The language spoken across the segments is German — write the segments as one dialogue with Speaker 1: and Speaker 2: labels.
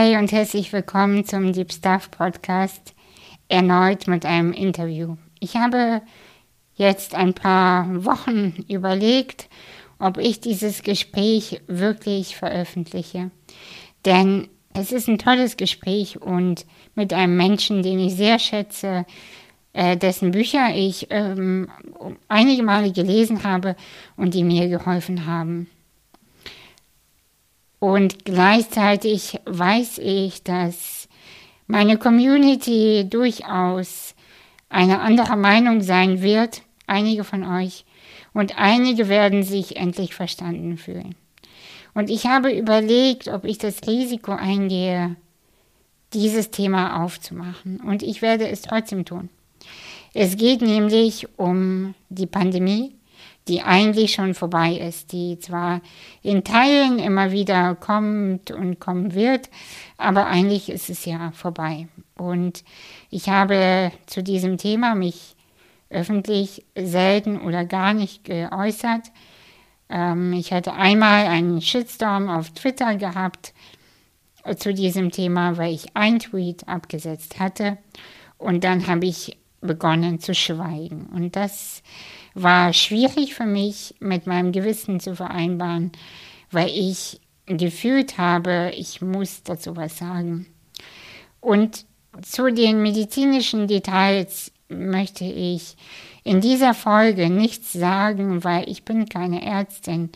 Speaker 1: Hey und herzlich willkommen zum Deep Stuff Podcast, erneut mit einem Interview. Ich habe jetzt ein paar Wochen überlegt, ob ich dieses Gespräch wirklich veröffentliche. Denn es ist ein tolles Gespräch und mit einem Menschen, den ich sehr schätze, äh, dessen Bücher ich ähm, einige Male gelesen habe und die mir geholfen haben. Und gleichzeitig weiß ich, dass meine Community durchaus eine andere Meinung sein wird, einige von euch, und einige werden sich endlich verstanden fühlen. Und ich habe überlegt, ob ich das Risiko eingehe, dieses Thema aufzumachen. Und ich werde es trotzdem tun. Es geht nämlich um die Pandemie, die eigentlich schon vorbei ist, die zwar in Teilen immer wieder kommt und kommen wird, aber eigentlich ist es ja vorbei. Und ich habe zu diesem Thema mich öffentlich selten oder gar nicht geäußert. Ähm, ich hatte einmal einen Shitstorm auf Twitter gehabt zu diesem Thema, weil ich ein Tweet abgesetzt hatte. Und dann habe ich begonnen zu schweigen. Und das war schwierig für mich mit meinem Gewissen zu vereinbaren, weil ich gefühlt habe, ich muss dazu was sagen. Und zu den medizinischen Details möchte ich in dieser Folge nichts sagen, weil ich bin keine Ärztin.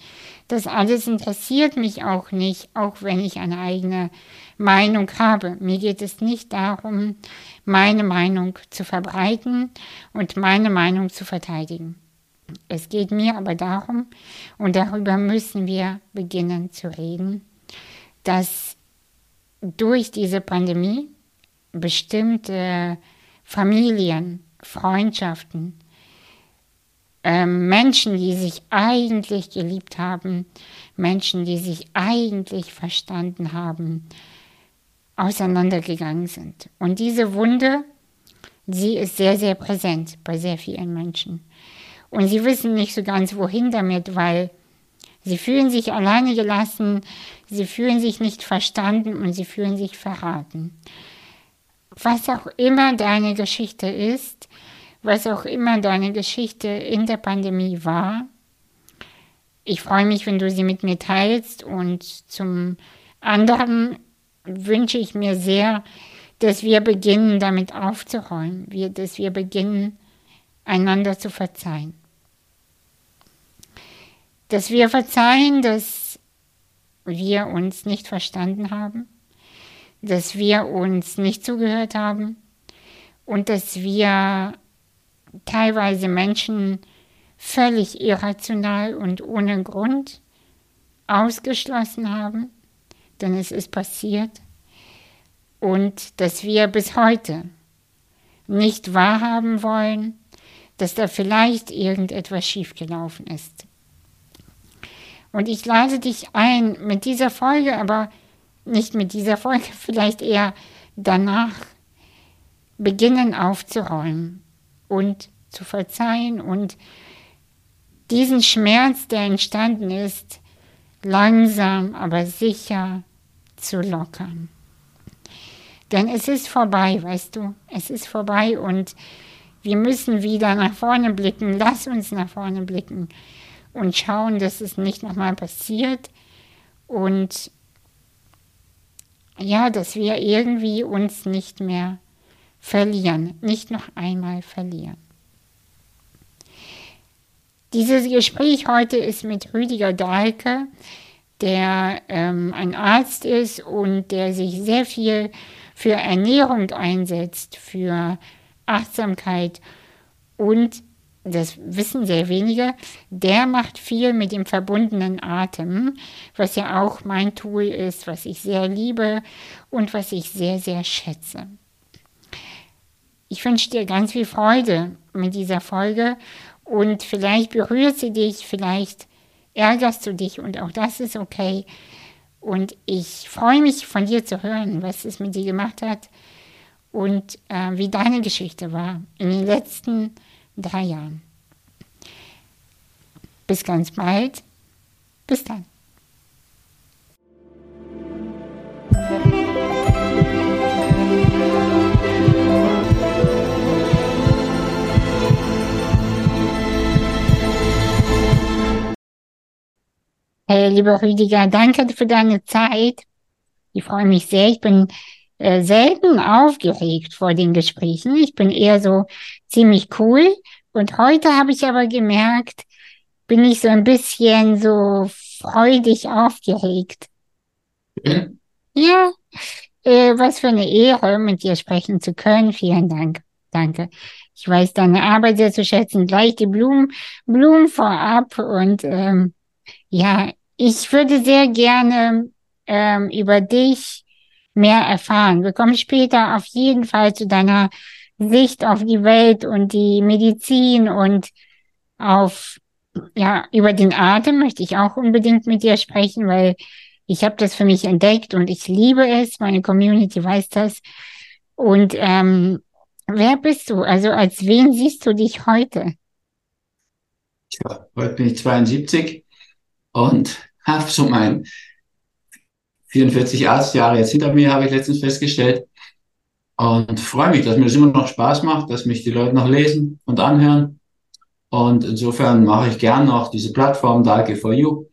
Speaker 1: Das alles interessiert mich auch nicht, auch wenn ich eine eigene Meinung habe. Mir geht es nicht darum, meine Meinung zu verbreiten und meine Meinung zu verteidigen. Es geht mir aber darum, und darüber müssen wir beginnen zu reden, dass durch diese Pandemie bestimmte Familien, Freundschaften, äh, Menschen, die sich eigentlich geliebt haben, Menschen, die sich eigentlich verstanden haben, auseinandergegangen sind. Und diese Wunde, sie ist sehr, sehr präsent bei sehr vielen Menschen. Und sie wissen nicht so ganz, wohin damit, weil sie fühlen sich alleine gelassen, sie fühlen sich nicht verstanden und sie fühlen sich verraten. Was auch immer deine Geschichte ist, was auch immer deine Geschichte in der Pandemie war, ich freue mich, wenn du sie mit mir teilst und zum anderen wünsche ich mir sehr, dass wir beginnen, damit aufzuräumen, dass wir beginnen, einander zu verzeihen dass wir verzeihen, dass wir uns nicht verstanden haben, dass wir uns nicht zugehört haben und dass wir teilweise Menschen völlig irrational und ohne Grund ausgeschlossen haben, denn es ist passiert, und dass wir bis heute nicht wahrhaben wollen, dass da vielleicht irgendetwas schiefgelaufen ist. Und ich lade dich ein, mit dieser Folge, aber nicht mit dieser Folge, vielleicht eher danach beginnen aufzuräumen und zu verzeihen und diesen Schmerz, der entstanden ist, langsam, aber sicher zu lockern. Denn es ist vorbei, weißt du, es ist vorbei und wir müssen wieder nach vorne blicken. Lass uns nach vorne blicken und schauen, dass es nicht nochmal passiert und ja, dass wir irgendwie uns nicht mehr verlieren, nicht noch einmal verlieren. Dieses Gespräch heute ist mit Rüdiger Dahlke, der ähm, ein Arzt ist und der sich sehr viel für Ernährung einsetzt, für Achtsamkeit und das wissen sehr wenige, der macht viel mit dem verbundenen Atem, was ja auch mein Tool ist, was ich sehr liebe und was ich sehr, sehr schätze. Ich wünsche dir ganz viel Freude mit dieser Folge und vielleicht berührt sie dich, vielleicht ärgerst du dich und auch das ist okay. Und ich freue mich von dir zu hören, was es mit dir gemacht hat und äh, wie deine Geschichte war in den letzten Jahren drei Jahren. Bis ganz bald. Bis dann. Hey, lieber Rüdiger, danke für deine Zeit. Ich freue mich sehr. Ich bin äh, selten aufgeregt vor den Gesprächen. Ich bin eher so ziemlich cool. Und heute habe ich aber gemerkt, bin ich so ein bisschen so freudig aufgeregt. Ja, ja äh, was für eine Ehre, mit dir sprechen zu können. Vielen Dank. Danke. Ich weiß deine Arbeit sehr zu schätzen. Gleich die Blumen, Blumen vorab. Und ähm, ja, ich würde sehr gerne ähm, über dich mehr erfahren. Wir kommen später auf jeden Fall zu deiner Sicht auf die Welt und die Medizin und auf ja über den Atem möchte ich auch unbedingt mit dir sprechen, weil ich habe das für mich entdeckt und ich liebe es. Meine Community weiß das. Und ähm, wer bist du? Also als wen siehst du dich heute?
Speaker 2: Ja, heute bin ich 72 und habe so mein 44 Arztjahre jetzt hinter mir, habe ich letztens festgestellt. Und freue mich, dass mir das immer noch Spaß macht, dass mich die Leute noch lesen und anhören. Und insofern mache ich gern noch diese Plattform Darke for You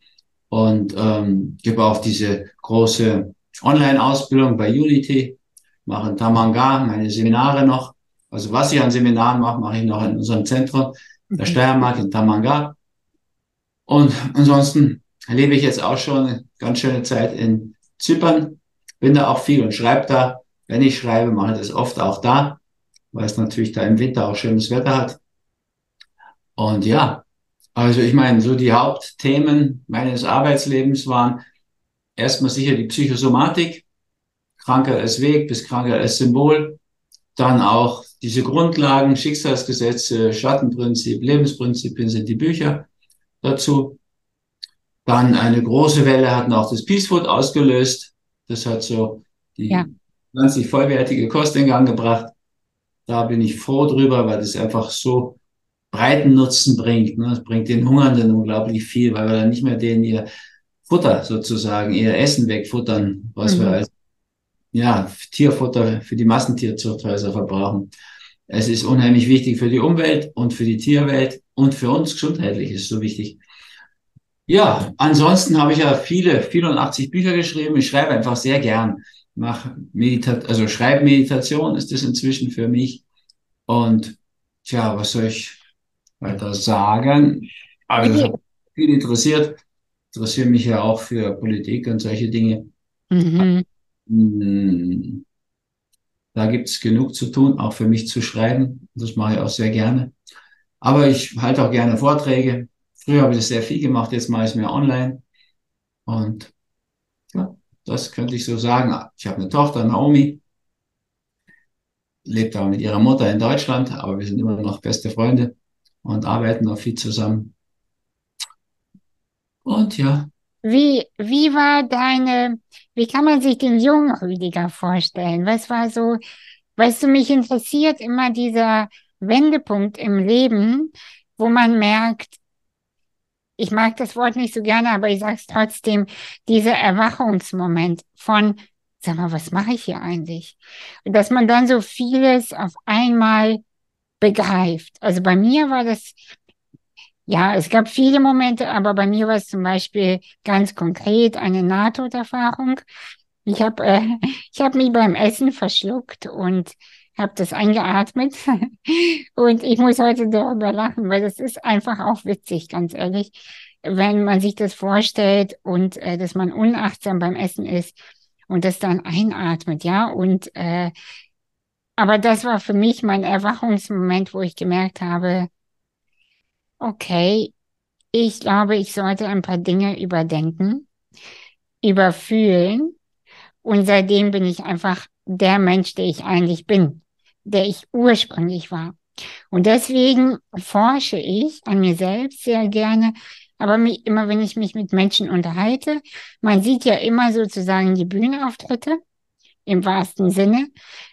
Speaker 2: und ähm, gebe auch diese große Online-Ausbildung bei Unity, mache in Tamanga meine Seminare noch. Also was ich an Seminaren mache, mache ich noch in unserem Zentrum, der mhm. Steiermark in Tamanga. Und ansonsten lebe ich jetzt auch schon eine ganz schöne Zeit in Zypern, bin da auch viel und schreibe da. Wenn ich schreibe, mache ich das oft auch da, weil es natürlich da im Winter auch schönes Wetter hat. Und ja, also ich meine, so die Hauptthemen meines Arbeitslebens waren erstmal sicher die Psychosomatik, Krankheit als Weg bis Krankheit als Symbol, dann auch diese Grundlagen, Schicksalsgesetze, Schattenprinzip, Lebensprinzipien sind die Bücher dazu. Dann eine große Welle hat noch das Peace Food ausgelöst. Das hat so die ja. 20 vollwertige Kost in Gang gebracht. Da bin ich froh drüber, weil das einfach so breiten Nutzen bringt. Ne? Es bringt den Hungernden unglaublich viel, weil wir dann nicht mehr denen ihr Futter sozusagen, ihr Essen wegfuttern, was mhm. wir als ja, Tierfutter für die Massentierzuchthäuser verbrauchen. Es ist unheimlich wichtig für die Umwelt und für die Tierwelt und für uns gesundheitlich ist es so wichtig. Ja, ansonsten habe ich ja viele, 84 Bücher geschrieben. Ich schreibe einfach sehr gern. Mach Meditation, also Schreibmeditation ist das inzwischen für mich. Und tja, was soll ich weiter sagen? Also viel interessiert, interessiere mich ja auch für Politik und solche Dinge. Mhm. Hm, da gibt es genug zu tun, auch für mich zu schreiben. Das mache ich auch sehr gerne. Aber ich halte auch gerne Vorträge. Früher habe ich das sehr viel gemacht, jetzt mache ich es mehr online. Und ja, das könnte ich so sagen. Ich habe eine Tochter, Naomi, lebt auch mit ihrer Mutter in Deutschland, aber wir sind immer noch beste Freunde und arbeiten auch viel zusammen. Und ja.
Speaker 1: Wie, wie war deine, wie kann man sich den jungen Rüdiger vorstellen? Was war so, weißt du, mich interessiert immer dieser Wendepunkt im Leben, wo man merkt, ich mag das Wort nicht so gerne, aber ich sage es trotzdem, dieser Erwachungsmoment von, sag mal, was mache ich hier eigentlich? Und dass man dann so vieles auf einmal begreift. Also bei mir war das, ja, es gab viele Momente, aber bei mir war es zum Beispiel ganz konkret eine Nahtoderfahrung. Ich habe äh, hab mich beim Essen verschluckt und habe das eingeatmet. Und ich muss heute darüber lachen, weil das ist einfach auch witzig, ganz ehrlich, wenn man sich das vorstellt und äh, dass man unachtsam beim Essen ist und das dann einatmet, ja. Und äh, aber das war für mich mein Erwachungsmoment, wo ich gemerkt habe, okay, ich glaube, ich sollte ein paar Dinge überdenken, überfühlen. Und seitdem bin ich einfach der Mensch, der ich eigentlich bin der ich ursprünglich war. Und deswegen forsche ich an mir selbst sehr gerne, aber mich, immer wenn ich mich mit Menschen unterhalte, man sieht ja immer sozusagen die Bühnenauftritte im wahrsten Sinne,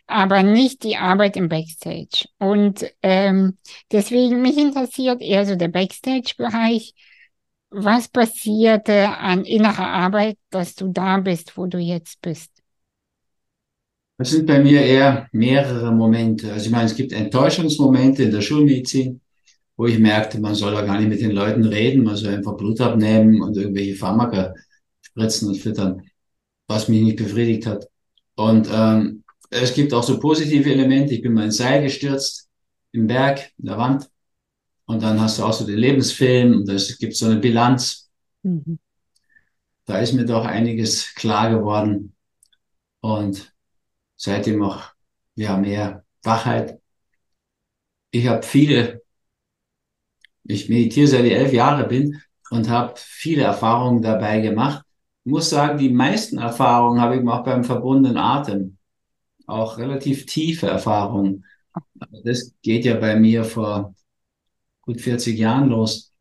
Speaker 1: aber nicht die Arbeit im Backstage. Und ähm, deswegen mich interessiert eher so der Backstage-Bereich. Was passierte an innerer Arbeit, dass du da bist, wo du jetzt bist?
Speaker 2: Das sind bei mir eher mehrere Momente. Also ich meine, es gibt Enttäuschungsmomente in der Schulmedizin. wo ich merkte, man soll da gar nicht mit den Leuten reden, man soll einfach Blut abnehmen und irgendwelche Pharmaka spritzen und füttern, was mich nicht befriedigt hat. Und ähm, es gibt auch so positive Elemente. Ich bin mal ins Seil gestürzt, im Berg, in der Wand. Und dann hast du auch so den Lebensfilm und es gibt so eine Bilanz. Mhm. Da ist mir doch einiges klar geworden. Und seitdem auch ja, mehr Wachheit. Ich habe viele, ich meditiere seit ich elf Jahre bin und habe viele Erfahrungen dabei gemacht. Ich muss sagen, die meisten Erfahrungen habe ich gemacht beim verbundenen Atem. Auch relativ tiefe Erfahrungen. Das geht ja bei mir vor gut 40 Jahren los.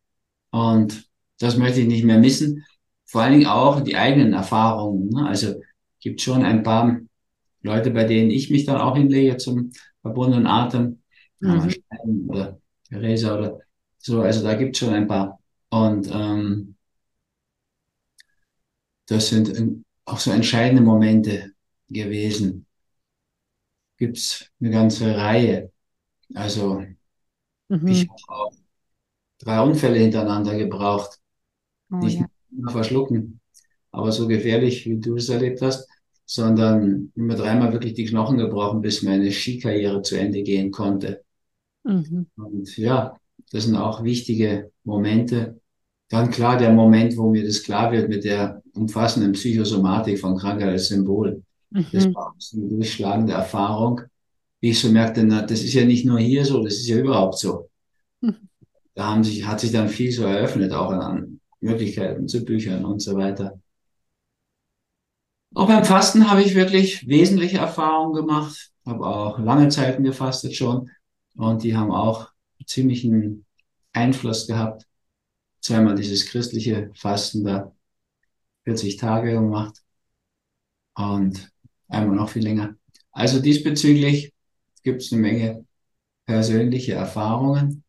Speaker 2: Und das möchte ich nicht mehr missen. Vor allen Dingen auch die eigenen Erfahrungen. Ne? Also gibt schon ein paar Leute, bei denen ich mich dann auch hinlege zum verbundenen Atem, mhm. oder Theresa oder so, also da gibt es schon ein paar. Und ähm, das sind auch so entscheidende Momente gewesen. Gibt es eine ganze Reihe. Also mhm. ich habe auch drei Unfälle hintereinander gebraucht. Oh, Nicht ja. nur verschlucken, aber so gefährlich, wie du es erlebt hast sondern immer dreimal wirklich die Knochen gebrochen, bis meine Skikarriere zu Ende gehen konnte. Mhm. Und ja, das sind auch wichtige Momente. Dann klar der Moment, wo mir das klar wird mit der umfassenden Psychosomatik von Krankheit als Symbol. Mhm. Das war eine durchschlagende Erfahrung, wie ich so merkte, na, das ist ja nicht nur hier so, das ist ja überhaupt so. Mhm. Da haben sich, hat sich dann viel so eröffnet, auch an Möglichkeiten zu Büchern und so weiter. Auch beim Fasten habe ich wirklich wesentliche Erfahrungen gemacht, habe auch lange Zeiten gefastet schon und die haben auch ziemlichen Einfluss gehabt. Zweimal dieses christliche Fasten da 40 Tage gemacht und einmal noch viel länger. Also diesbezüglich gibt es eine Menge persönliche Erfahrungen.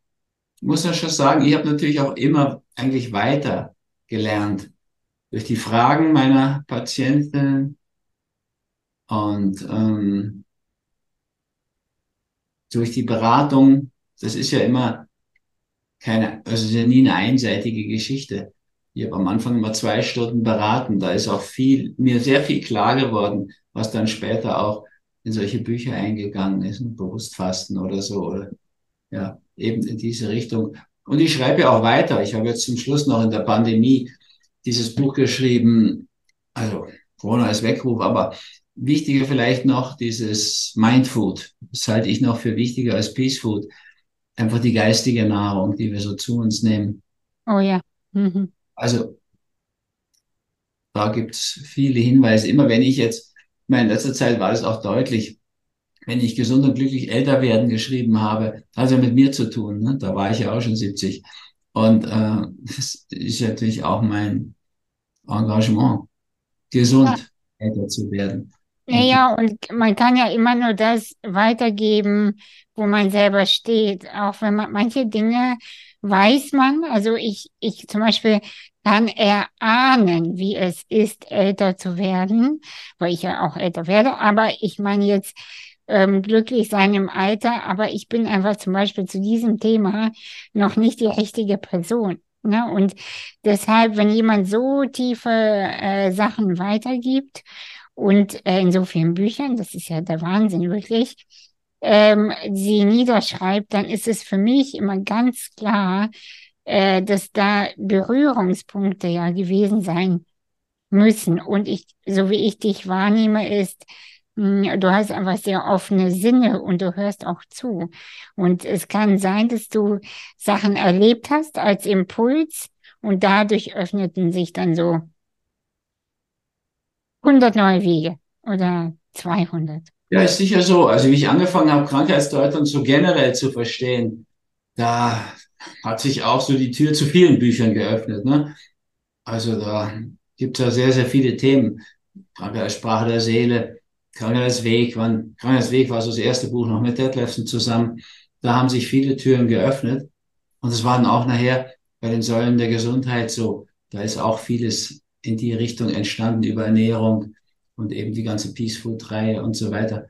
Speaker 2: Ich muss ja schon sagen, ich habe natürlich auch immer eigentlich weiter gelernt durch die Fragen meiner Patienten und ähm, durch die Beratung, das ist ja immer keine, also ist ja nie eine einseitige Geschichte. Ich habe am Anfang immer zwei Stunden beraten, da ist auch viel, mir sehr viel klar geworden, was dann später auch in solche Bücher eingegangen ist, ein Bewusstfasten oder so, oder ja, eben in diese Richtung. Und ich schreibe auch weiter. Ich habe jetzt zum Schluss noch in der Pandemie dieses Buch geschrieben, also Corona als Weckruf, aber wichtiger vielleicht noch dieses Mindfood. Das halte ich noch für wichtiger als Peace Food. Einfach die geistige Nahrung, die wir so zu uns nehmen.
Speaker 1: Oh ja. Mhm.
Speaker 2: Also da gibt es viele Hinweise. Immer wenn ich jetzt, ich meine, in letzter Zeit war es auch deutlich, wenn ich gesund und glücklich älter werden geschrieben habe, hat es ja mit mir zu tun. Ne? Da war ich ja auch schon 70. Und äh, das ist natürlich auch mein Engagement, gesund ja. älter zu werden.
Speaker 1: Ja, und man kann ja immer nur das weitergeben, wo man selber steht. Auch wenn man manche Dinge weiß man, also ich, ich zum Beispiel kann erahnen, wie es ist, älter zu werden, weil ich ja auch älter werde. Aber ich meine jetzt ähm, glücklich sein im Alter, aber ich bin einfach zum Beispiel zu diesem Thema noch nicht die richtige Person. Ne? Und deshalb, wenn jemand so tiefe äh, Sachen weitergibt und äh, in so vielen Büchern, das ist ja der Wahnsinn wirklich, ähm, sie niederschreibt, dann ist es für mich immer ganz klar, äh, dass da Berührungspunkte ja gewesen sein müssen. Und ich, so wie ich dich wahrnehme, ist, du hast einfach sehr offene Sinne und du hörst auch zu. Und es kann sein, dass du Sachen erlebt hast als Impuls und dadurch öffneten sich dann so 100 neue Wege oder 200.
Speaker 2: Ja, ist sicher so. Also wie ich angefangen habe, Krankheitsdeutung so generell zu verstehen, da hat sich auch so die Tür zu vielen Büchern geöffnet. Ne? Also da gibt es ja sehr, sehr viele Themen. Krankheitssprache der Seele, Krankheitsweg, wann, Krankheitsweg war so das erste Buch noch mit Detlefsen zusammen. Da haben sich viele Türen geöffnet. Und es waren auch nachher bei den Säulen der Gesundheit so. Da ist auch vieles in die Richtung entstanden über Ernährung und eben die ganze Peace Food Reihe und so weiter.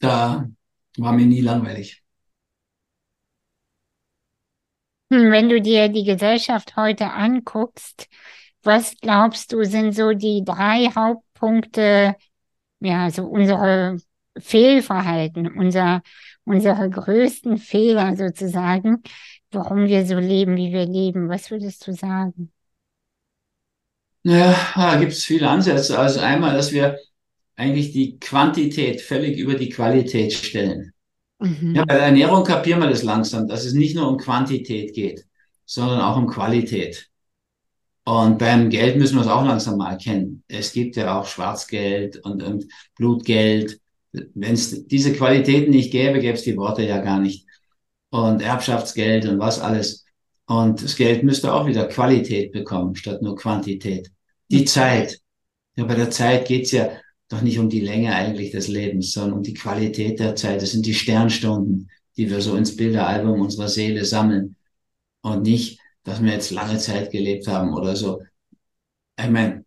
Speaker 2: Da war mir nie langweilig.
Speaker 1: Hm, wenn du dir die Gesellschaft heute anguckst, was glaubst du, sind so die drei Hauptpunkte, ja, so unsere Fehlverhalten, unser, unsere größten Fehler sozusagen, warum wir so leben, wie wir leben? Was würdest du sagen?
Speaker 2: Ja, da gibt es viele Ansätze. Also einmal, dass wir eigentlich die Quantität völlig über die Qualität stellen. Mhm. Ja, bei der Ernährung kapieren wir das langsam, dass es nicht nur um Quantität geht, sondern auch um Qualität. Und beim Geld müssen wir es auch langsam mal erkennen. Es gibt ja auch Schwarzgeld und, und Blutgeld. Wenn es diese Qualitäten nicht gäbe, gäbe es die Worte ja gar nicht. Und Erbschaftsgeld und was alles. Und das Geld müsste auch wieder Qualität bekommen, statt nur Quantität. Die Zeit. Ja, bei der Zeit geht's ja doch nicht um die Länge eigentlich des Lebens, sondern um die Qualität der Zeit. Das sind die Sternstunden, die wir so ins Bilderalbum unserer Seele sammeln. Und nicht, dass wir jetzt lange Zeit gelebt haben oder so. Ich meine,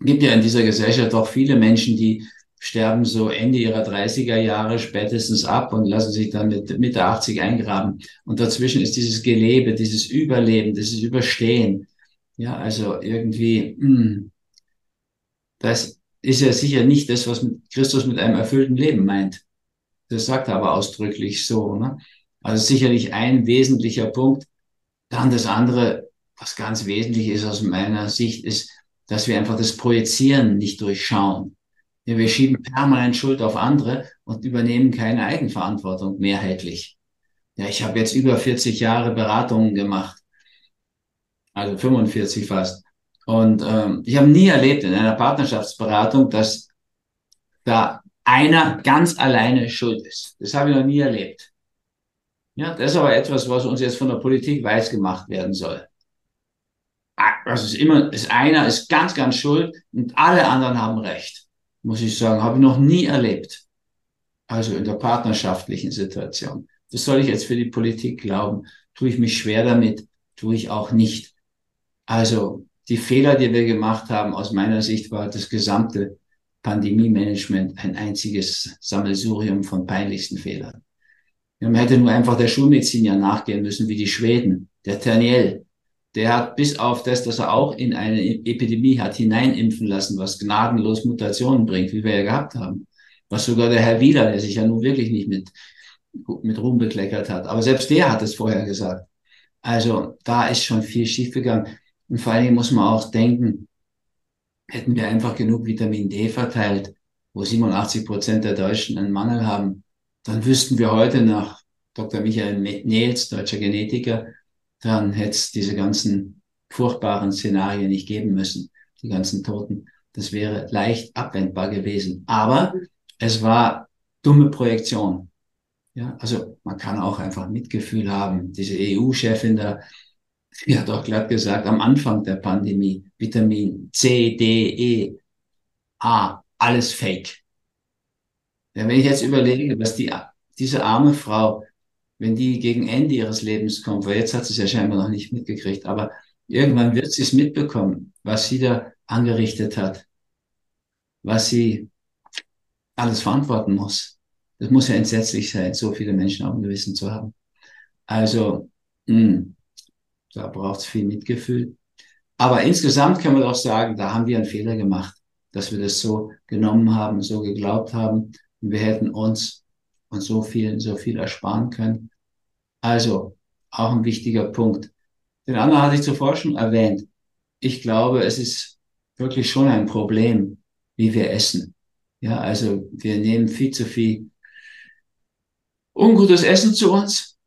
Speaker 2: gibt ja in dieser Gesellschaft doch viele Menschen, die sterben so Ende ihrer 30er Jahre spätestens ab und lassen sich dann mit Mitte 80 eingraben. Und dazwischen ist dieses Gelebe, dieses Überleben, dieses Überstehen. Ja, also irgendwie, mh, hm, das ist ja sicher nicht das, was Christus mit einem erfüllten Leben meint. Das sagt er aber ausdrücklich so. Ne? Also sicherlich ein wesentlicher Punkt. Dann das andere, was ganz wesentlich ist aus meiner Sicht, ist, dass wir einfach das Projizieren nicht durchschauen. Wir schieben permanent Schuld auf andere und übernehmen keine Eigenverantwortung mehrheitlich. Ja, ich habe jetzt über 40 Jahre Beratungen gemacht, also 45 fast. Und ähm, ich habe nie erlebt in einer Partnerschaftsberatung, dass da einer ganz alleine schuld ist. Das habe ich noch nie erlebt. Ja, das ist aber etwas, was uns jetzt von der Politik weiß gemacht werden soll. Also es ist immer, ist einer ist ganz, ganz schuld und alle anderen haben Recht. Muss ich sagen, habe ich noch nie erlebt. Also in der partnerschaftlichen Situation. Das soll ich jetzt für die Politik glauben. Tue ich mich schwer damit, tue ich auch nicht. Also die Fehler, die wir gemacht haben, aus meiner Sicht war das gesamte Pandemie-Management ein einziges Sammelsurium von peinlichsten Fehlern. Man hätte nur einfach der Schulmedizin ja nachgehen müssen, wie die Schweden. Der Terniel, der hat bis auf das, dass er auch in eine Epidemie hat hineinimpfen lassen, was gnadenlos Mutationen bringt, wie wir ja gehabt haben. Was sogar der Herr Wieler, der sich ja nun wirklich nicht mit, mit Ruhm bekleckert hat. Aber selbst der hat es vorher gesagt. Also da ist schon viel schiefgegangen. Und vor allen Dingen muss man auch denken, hätten wir einfach genug Vitamin D verteilt, wo 87 Prozent der Deutschen einen Mangel haben, dann wüssten wir heute nach Dr. Michael Nels, deutscher Genetiker, dann hätte es diese ganzen furchtbaren Szenarien nicht geben müssen, die ganzen Toten. Das wäre leicht abwendbar gewesen. Aber es war dumme Projektion. Ja, also man kann auch einfach Mitgefühl haben. Diese EU-Chefin da, ja doch glatt gesagt, am Anfang der Pandemie, Vitamin C, D, E, A, alles Fake. Ja, wenn ich jetzt überlege, was die, diese arme Frau, wenn die gegen Ende ihres Lebens kommt, weil jetzt hat sie es ja scheinbar noch nicht mitgekriegt, aber irgendwann wird sie es mitbekommen, was sie da angerichtet hat, was sie alles verantworten muss. Das muss ja entsetzlich sein, so viele Menschen auf dem Gewissen zu haben. Also, mh, hm, da braucht es viel Mitgefühl. Aber insgesamt können wir doch sagen, da haben wir einen Fehler gemacht, dass wir das so genommen haben, so geglaubt haben. Wir hätten uns und so viel, so viel ersparen können. Also, auch ein wichtiger Punkt. Den anderen hatte ich zuvor schon erwähnt. Ich glaube, es ist wirklich schon ein Problem, wie wir essen. Ja, also wir nehmen viel zu viel ungutes Essen zu uns.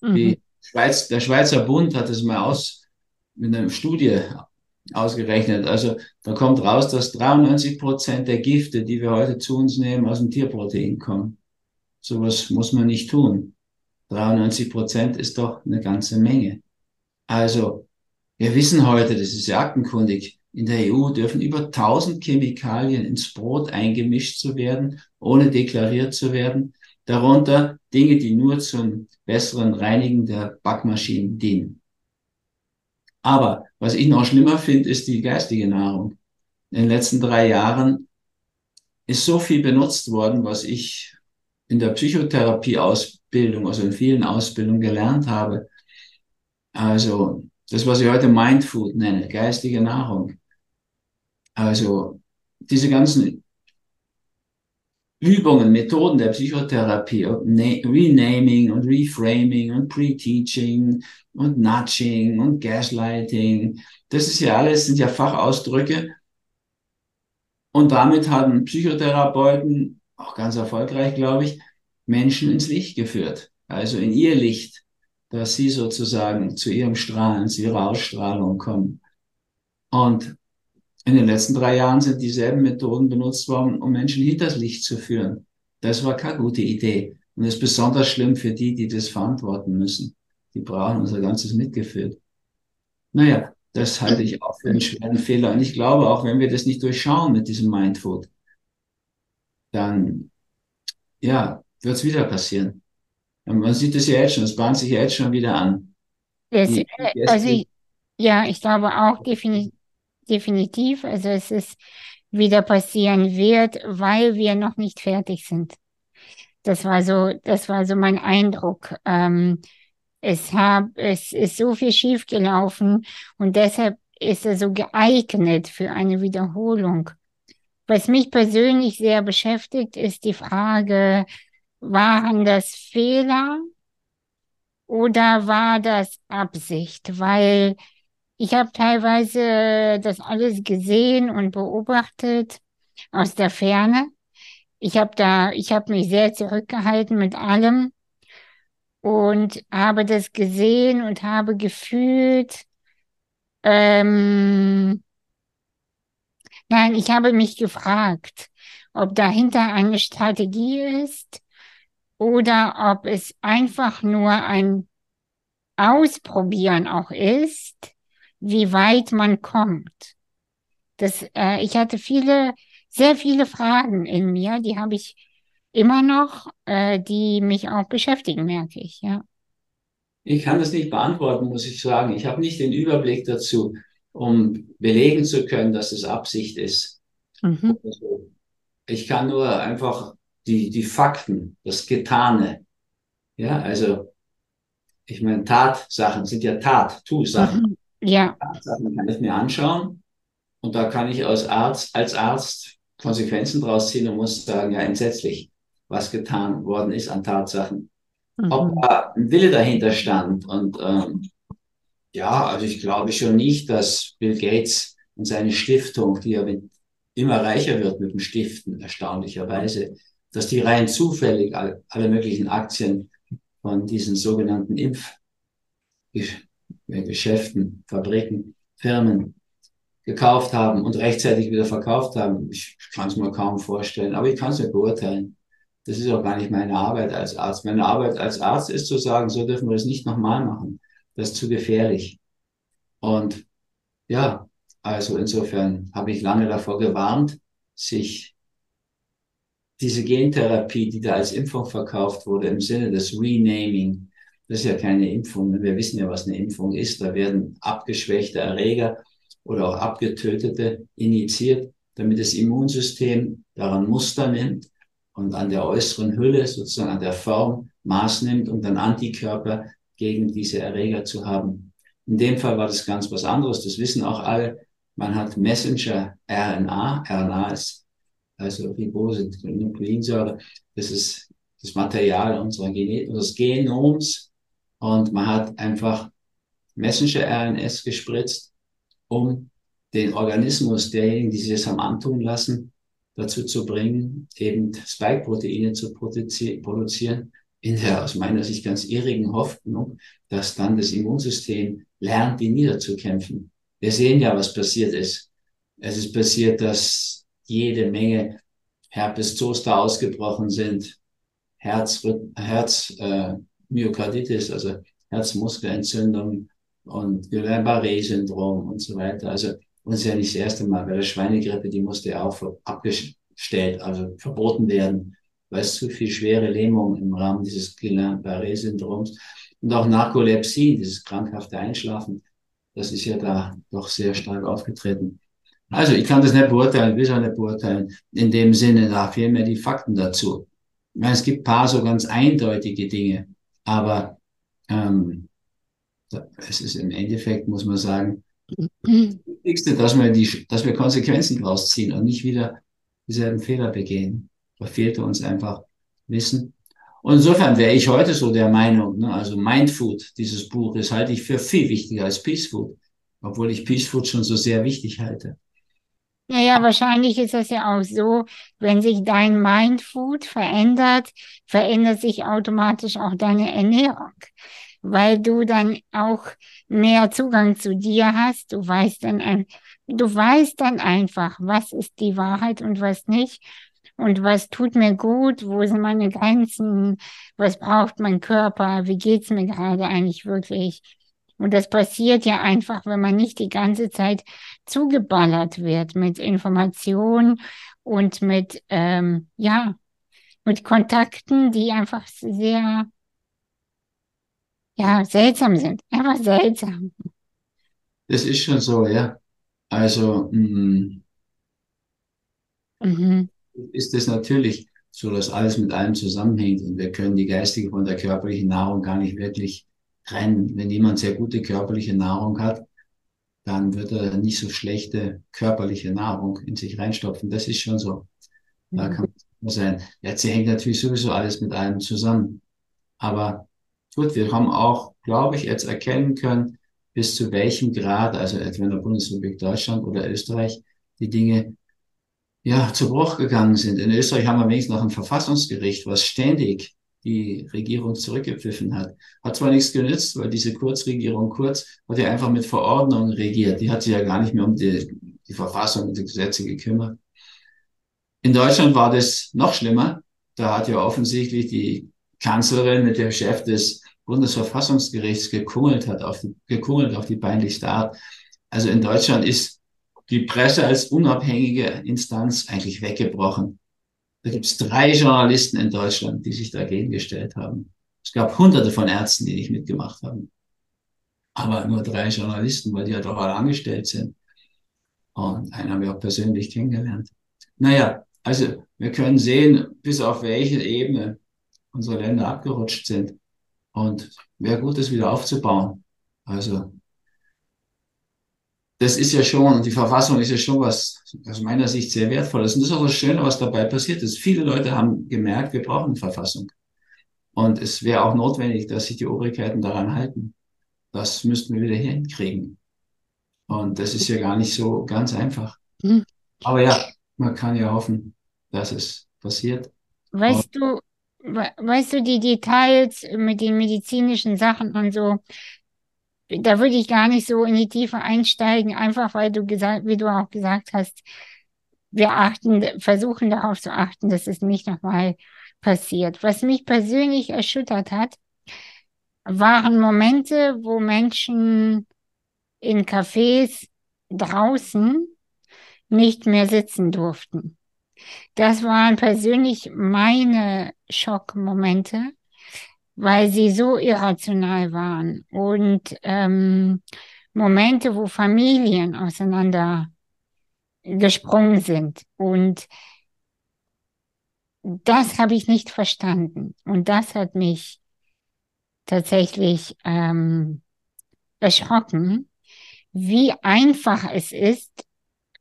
Speaker 2: Mhm. Schweiz, der Schweizer Bund hat es mal aus, mit einer Studie ausgerechnet. Also da kommt raus, dass 93 Prozent der Gifte, die wir heute zu uns nehmen, aus dem Tierprotein kommen. Sowas muss man nicht tun. 93 Prozent ist doch eine ganze Menge. Also wir wissen heute, das ist ja aktenkundig, in der EU dürfen über 1000 Chemikalien ins Brot eingemischt zu werden, ohne deklariert zu werden. Darunter Dinge, die nur zum besseren Reinigen der Backmaschinen dienen. Aber was ich noch schlimmer finde, ist die geistige Nahrung. In den letzten drei Jahren ist so viel benutzt worden, was ich in der Psychotherapie-Ausbildung, also in vielen Ausbildungen gelernt habe. Also das, was ich heute Mindfood nenne, geistige Nahrung. Also diese ganzen Übungen, Methoden der Psychotherapie, Renaming und Reframing und Pre-Teaching und Nudging und Gaslighting, das ist ja alles, sind ja Fachausdrücke. Und damit haben Psychotherapeuten, auch ganz erfolgreich, glaube ich, Menschen ins Licht geführt. Also in ihr Licht, dass sie sozusagen zu ihrem Strahlen, zu ihrer Ausstrahlung kommen. Und in den letzten drei Jahren sind dieselben Methoden benutzt worden, um Menschen hinters Licht zu führen. Das war keine gute Idee. Und das ist besonders schlimm für die, die das verantworten müssen. Die brauchen unser ganzes Mitgefühl. Naja, das halte ich auch für einen schweren Fehler. Und ich glaube, auch wenn wir das nicht durchschauen mit diesem Mindfood, dann, ja, wird es wieder passieren. Und man sieht es ja jetzt schon, es bahnt sich ja jetzt schon wieder an.
Speaker 1: Die, die also ich, ja, ich glaube auch definitiv definitiv. Also es ist wieder passieren wird, weil wir noch nicht fertig sind. Das war so, das war so mein Eindruck. Ähm, es hab, es ist so viel schiefgelaufen und deshalb ist er so geeignet für eine Wiederholung. Was mich persönlich sehr beschäftigt, ist die Frage, waren das Fehler oder war das Absicht? Weil ich habe teilweise das alles gesehen und beobachtet aus der Ferne. Ich habe da, ich habe mich sehr zurückgehalten mit allem und habe das gesehen und habe gefühlt, ähm, nein, ich habe mich gefragt, ob dahinter eine Strategie ist oder ob es einfach nur ein Ausprobieren auch ist wie weit man kommt. Das, äh, ich hatte viele, sehr viele Fragen in mir, die habe ich immer noch, äh, die mich auch beschäftigen, merke ich, ja.
Speaker 2: Ich kann das nicht beantworten, muss ich sagen. Ich habe nicht den Überblick dazu, um belegen zu können, dass es Absicht ist. Mhm. Ich kann nur einfach die, die Fakten, das Getane. Ja, also, ich meine, Tatsachen sind ja Tat, Tu-Sachen. Mhm.
Speaker 1: Ja.
Speaker 2: Sachen kann ich mir anschauen und da kann ich als Arzt, als Arzt Konsequenzen draus ziehen und muss sagen, ja, entsetzlich, was getan worden ist an Tatsachen. Mhm. Ob da ein Wille dahinter stand und ähm, ja, also ich glaube schon nicht, dass Bill Gates und seine Stiftung, die ja mit, immer reicher wird mit dem Stiften, erstaunlicherweise, dass die rein zufällig alle, alle möglichen Aktien von diesen sogenannten Impf Geschäften, Fabriken, Firmen gekauft haben und rechtzeitig wieder verkauft haben. Ich kann es mir kaum vorstellen, aber ich kann es nicht beurteilen. Das ist auch gar nicht meine Arbeit als Arzt. Meine Arbeit als Arzt ist zu sagen, so dürfen wir es nicht nochmal machen. Das ist zu gefährlich. Und ja, also insofern habe ich lange davor gewarnt, sich diese Gentherapie, die da als Impfung verkauft wurde, im Sinne des Renaming, das ist ja keine Impfung. Wir wissen ja, was eine Impfung ist. Da werden abgeschwächte Erreger oder auch abgetötete initiiert, damit das Immunsystem daran Muster nimmt und an der äußeren Hülle, sozusagen an der Form, Maß nimmt, um dann Antikörper gegen diese Erreger zu haben. In dem Fall war das ganz was anderes. Das wissen auch alle. Man hat Messenger-RNA. RNA ist also Ribose, Nukleinsäure. Das ist das Material unseres Genoms und man hat einfach Messenger-RNS gespritzt, um den Organismus derjenigen, die sich das haben antun lassen, dazu zu bringen, eben Spike-Proteine zu produzieren, in der aus meiner Sicht ganz irrigen Hoffnung, dass dann das Immunsystem lernt, die niederzukämpfen. Wir sehen ja, was passiert ist. Es ist passiert, dass jede Menge Herpes Zoster ausgebrochen sind, Herz, Herz äh, Myokarditis, also Herzmuskelentzündung und Guillain-Barré-Syndrom und so weiter. Also, ist ja nicht das erste Mal. Bei der Schweinegrippe, die musste auch abgestellt, also verboten werden, weil es zu viel schwere Lähmung im Rahmen dieses Guillain-Barré-Syndroms und auch Narkolepsie, dieses krankhafte Einschlafen, das ist ja da doch sehr stark aufgetreten. Also ich kann das nicht beurteilen, will es auch nicht beurteilen. In dem Sinne, da fehlen mir die Fakten dazu. Ich meine, es gibt paar so ganz eindeutige Dinge. Aber ähm, es ist im Endeffekt, muss man sagen, das Wichtigste, dass wir, die, dass wir Konsequenzen draus ziehen und nicht wieder dieselben Fehler begehen. Da fehlte uns einfach Wissen. Und insofern wäre ich heute so der Meinung, ne, also Mindfood, dieses Buch, das halte ich für viel wichtiger als Peace Food, obwohl ich Peace Food schon so sehr wichtig halte.
Speaker 1: Naja, wahrscheinlich ist es ja auch so, wenn sich dein Mindfood verändert, verändert sich automatisch auch deine Ernährung weil du dann auch mehr Zugang zu dir hast. Du weißt dann, du weißt dann einfach, was ist die Wahrheit und was nicht. Und was tut mir gut? Wo sind meine Grenzen? Was braucht mein Körper? Wie geht's mir gerade eigentlich wirklich? Und das passiert ja einfach, wenn man nicht die ganze Zeit zugeballert wird mit Informationen und mit, ähm, ja, mit Kontakten, die einfach sehr ja, seltsam sind. Einfach seltsam.
Speaker 2: Das ist schon so, ja. Also mh, mhm. ist es natürlich so, dass alles mit allem zusammenhängt und wir können die geistige von der körperlichen Nahrung gar nicht wirklich trennen. Wenn jemand sehr gute körperliche Nahrung hat, dann wird er nicht so schlechte körperliche Nahrung in sich reinstopfen. Das ist schon so. Da mhm. kann man sein. Jetzt hängt natürlich sowieso alles mit allem zusammen. Aber Gut, wir haben auch, glaube ich, jetzt erkennen können, bis zu welchem Grad, also etwa in der Bundesrepublik Deutschland oder Österreich, die Dinge ja zu Bruch gegangen sind. In Österreich haben wir wenigstens noch ein Verfassungsgericht, was ständig die Regierung zurückgepfiffen hat. Hat zwar nichts genützt, weil diese Kurzregierung Kurz hat ja einfach mit Verordnungen regiert. Die hat sich ja gar nicht mehr um die, die Verfassung und die Gesetze gekümmert. In Deutschland war das noch schlimmer. Da hat ja offensichtlich die Kanzlerin mit dem Chef des Bundesverfassungsgerichts gekungelt hat, auf die, gekungelt auf die peinlichste Art. Also in Deutschland ist die Presse als unabhängige Instanz eigentlich weggebrochen. Da gibt es drei Journalisten in Deutschland, die sich dagegen gestellt haben. Es gab hunderte von Ärzten, die nicht mitgemacht haben. Aber nur drei Journalisten, weil die ja doch alle angestellt sind. Und einen haben wir auch persönlich kennengelernt. Naja, also wir können sehen, bis auf welche Ebene unsere Länder abgerutscht sind. Und wäre gut, das wieder aufzubauen. Also, das ist ja schon, die Verfassung ist ja schon was aus meiner Sicht sehr wertvolles. Und das ist auch das Schöne, was dabei passiert ist. Viele Leute haben gemerkt, wir brauchen eine Verfassung. Und es wäre auch notwendig, dass sich die Obrigkeiten daran halten. Das müssten wir wieder hinkriegen. Und das ist ja gar nicht so ganz einfach. Mhm. Aber ja, man kann ja hoffen, dass es passiert.
Speaker 1: Weißt du, weißt du, die Details mit den medizinischen Sachen und so, da würde ich gar nicht so in die Tiefe einsteigen, einfach weil du gesagt, wie du auch gesagt hast, wir achten, versuchen darauf zu achten, dass es nicht nochmal passiert. Was mich persönlich erschüttert hat, waren Momente, wo Menschen in Cafés draußen nicht mehr sitzen durften. Das waren persönlich meine Schockmomente, weil sie so irrational waren und ähm, Momente, wo Familien auseinander gesprungen sind. Und das habe ich nicht verstanden. Und das hat mich tatsächlich ähm, erschrocken, wie einfach es ist,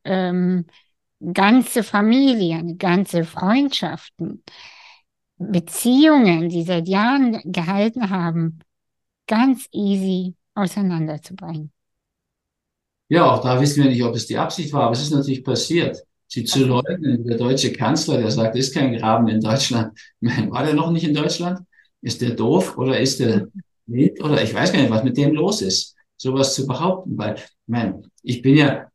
Speaker 1: ähm, ganze Familien, ganze Freundschaften, Beziehungen, die seit Jahren gehalten haben, ganz easy auseinanderzubringen.
Speaker 2: Ja, auch da wissen wir nicht, ob es die Absicht war, aber es ist natürlich passiert. Sie zu leugnen, der deutsche Kanzler, der sagt, es ist kein Graben in Deutschland. War der noch nicht in Deutschland? Ist der doof oder ist der nicht? Oder ich weiß gar nicht, was mit dem los ist, sowas zu behaupten, weil, ich meine, ich bin ja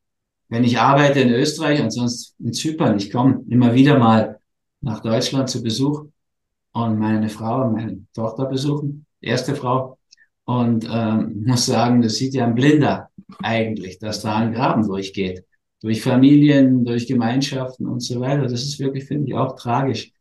Speaker 2: wenn ich arbeite in Österreich und sonst in Zypern, ich komme immer wieder mal nach Deutschland zu Besuch und meine Frau und meine Tochter besuchen, erste Frau, und ähm, muss sagen, das sieht ja ein Blinder eigentlich, dass da ein Graben durchgeht. Durch Familien, durch Gemeinschaften und so weiter. Das ist wirklich, finde ich, auch tragisch.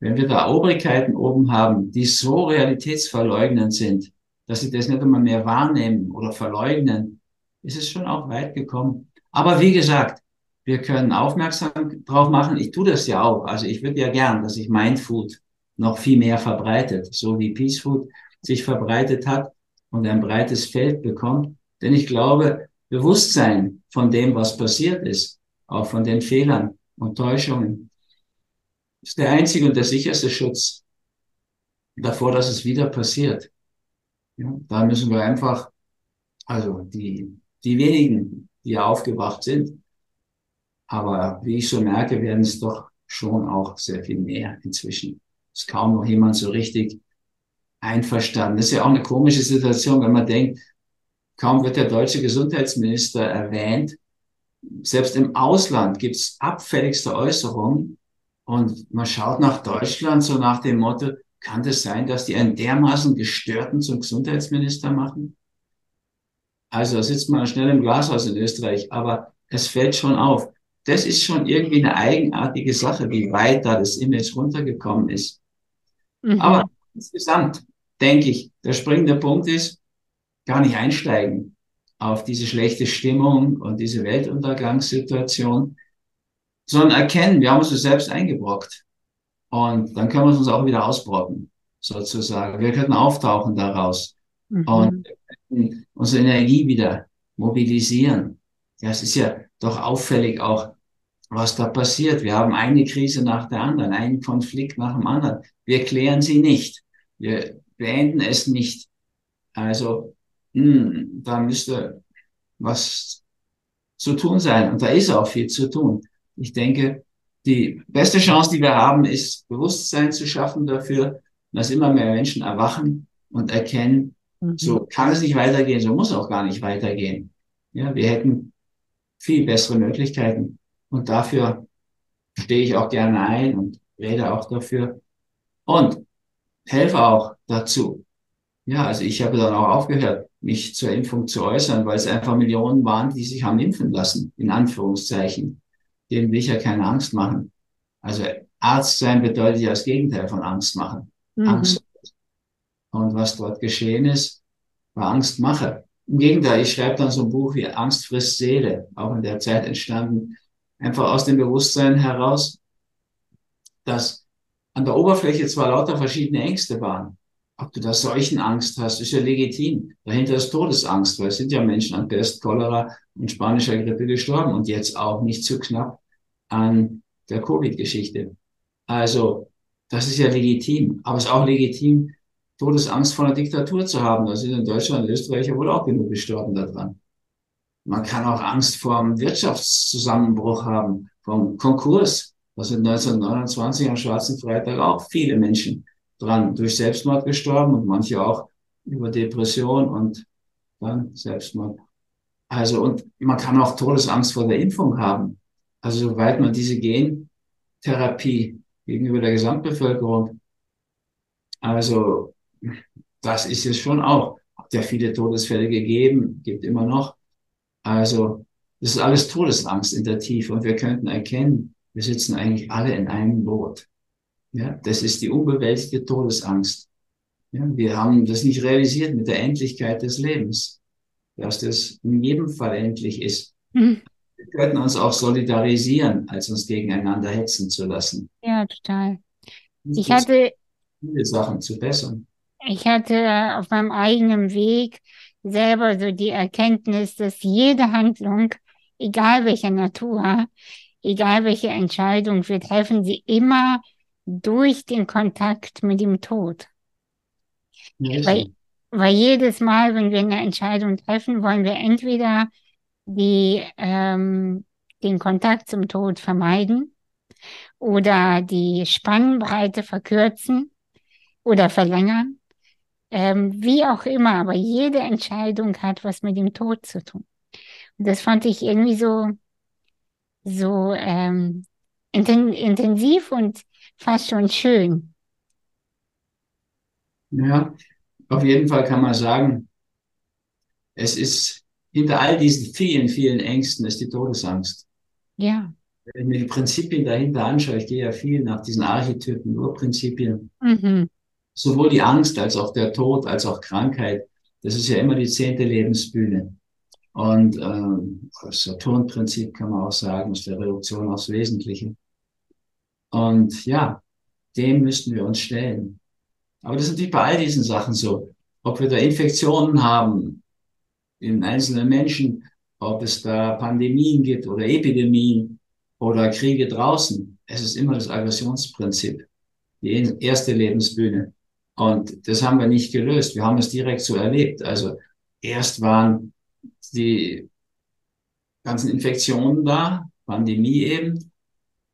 Speaker 2: Wenn wir da Obrigkeiten oben haben, die so realitätsverleugnend sind, dass sie das nicht einmal mehr wahrnehmen oder verleugnen, ist es schon auch weit gekommen. Aber wie gesagt, wir können aufmerksam drauf machen. Ich tue das ja auch. Also ich würde ja gern, dass sich Mindfood noch viel mehr verbreitet, so wie Peace Food sich verbreitet hat. und ein breites Feld bekommt. Denn ich glaube, Bewusstsein von dem, was passiert ist, auch von den Fehlern und Täuschungen, ist der einzige und der sicherste Schutz davor, dass es wieder passiert. Ja, da müssen wir einfach, also die, die wenigen, die aufgewacht sind, aber wie ich so merke, werden es doch schon auch sehr viel mehr inzwischen. Ist kaum noch jemand so richtig einverstanden. Das ist ja auch eine komische Situation, wenn man denkt, kaum wird der deutsche Gesundheitsminister erwähnt. Selbst im Ausland gibt es abfälligste Äußerungen. Und man schaut nach Deutschland so nach dem Motto, kann das sein, dass die einen dermaßen gestörten zum Gesundheitsminister machen? Also sitzt man schnell im Glashaus in Österreich, aber es fällt schon auf. Das ist schon irgendwie eine eigenartige Sache, wie weit da das Image runtergekommen ist. Mhm. Aber insgesamt denke ich, der springende Punkt ist, gar nicht einsteigen auf diese schlechte Stimmung und diese Weltuntergangssituation, sondern erkennen, wir haben uns das selbst eingebrockt. Und dann können wir es uns auch wieder ausbrocken, sozusagen. Wir können auftauchen daraus mhm. und unsere Energie wieder mobilisieren. Ja, es ist ja doch auffällig auch, was da passiert. Wir haben eine Krise nach der anderen, einen Konflikt nach dem anderen. Wir klären sie nicht. Wir beenden es nicht. Also, mh, hm, da müsste was zu tun sein. Und da ist auch viel zu tun. Ich denke, die beste Chance, die wir haben, ist Bewusstsein zu schaffen dafür, dass immer mehr Menschen erwachen und erkennen, mhm. so kann es nicht weitergehen, so muss auch gar nicht weitergehen. Ja, wir hätten viel bessere Möglichkeiten. Und dafür stehe ich auch gerne ein und rede auch dafür und helfe auch dazu. Ja, also ich habe dann auch aufgehört, mich zur Impfung zu äußern, weil es einfach Millionen waren, die sich haben impfen lassen, in Anführungszeichen. Denen will ich ja keine Angst machen. Also Arzt sein bedeutet ja das Gegenteil von Angst machen. Mhm. Angst. Und was dort geschehen ist, war Angstmache. Im Gegenteil, ich schreibe dann so ein Buch wie Angst frisst Seele, auch in der Zeit entstanden, einfach aus dem Bewusstsein heraus, dass an der Oberfläche zwar lauter verschiedene Ängste waren. Ob du da Seuchenangst hast, ist ja legitim. Dahinter ist Todesangst, weil es sind ja Menschen an Pest, Cholera und spanischer Grippe gestorben und jetzt auch nicht zu knapp an der Covid-Geschichte. Also, das ist ja legitim. Aber es ist auch legitim, Todesangst vor einer Diktatur zu haben. Da sind in Deutschland und Österreich ja wohl auch genug gestorben daran. Man kann auch Angst vor einem Wirtschaftszusammenbruch haben, vom Konkurs. Da sind 1929 am Schwarzen Freitag auch viele Menschen dran durch Selbstmord gestorben und manche auch über Depression und dann Selbstmord. Also, und man kann auch Todesangst vor der Impfung haben. Also, soweit man diese Gentherapie gegenüber der Gesamtbevölkerung, also, das ist es schon auch. Hat ja viele Todesfälle gegeben, gibt immer noch. Also, das ist alles Todesangst in der Tiefe und wir könnten erkennen, wir sitzen eigentlich alle in einem Boot. Ja, das ist die unbewältigte Todesangst. Ja, wir haben das nicht realisiert mit der Endlichkeit des Lebens, dass das in jedem Fall endlich ist. Mhm. Wir könnten uns auch solidarisieren, als uns gegeneinander hetzen zu lassen.
Speaker 1: Ja, total. Ich hatte
Speaker 2: viele Sachen zu bessern.
Speaker 1: Ich hatte auf meinem eigenen Weg selber so die Erkenntnis, dass jede Handlung, egal welcher Natur, egal welche Entscheidung wir treffen, sie immer durch den Kontakt mit dem Tod. Weil, weil jedes Mal, wenn wir eine Entscheidung treffen, wollen wir entweder die, ähm, den Kontakt zum Tod vermeiden oder die Spannbreite verkürzen oder verlängern. Ähm, wie auch immer, aber jede Entscheidung hat was mit dem Tod zu tun. Und das fand ich irgendwie so, so ähm, inten intensiv und fast schon schön.
Speaker 2: Ja, auf jeden Fall kann man sagen, es ist hinter all diesen vielen, vielen Ängsten ist die Todesangst.
Speaker 1: Ja.
Speaker 2: Wenn ich mir die Prinzipien dahinter anschaue, ich gehe ja viel nach diesen Archetypen, Urprinzipien, mhm. Sowohl die Angst als auch der Tod, als auch Krankheit, das ist ja immer die zehnte Lebensbühne. Und ähm, das Saturnprinzip kann man auch sagen, ist der Reduktion aufs Wesentliche. Und ja, dem müssten wir uns stellen. Aber das ist natürlich bei all diesen Sachen so. ob wir da Infektionen haben in einzelnen Menschen, ob es da Pandemien gibt oder Epidemien oder Kriege draußen. Es ist immer das Aggressionsprinzip, die erste Lebensbühne. Und das haben wir nicht gelöst. Wir haben es direkt so erlebt. Also erst waren die ganzen Infektionen da, Pandemie eben.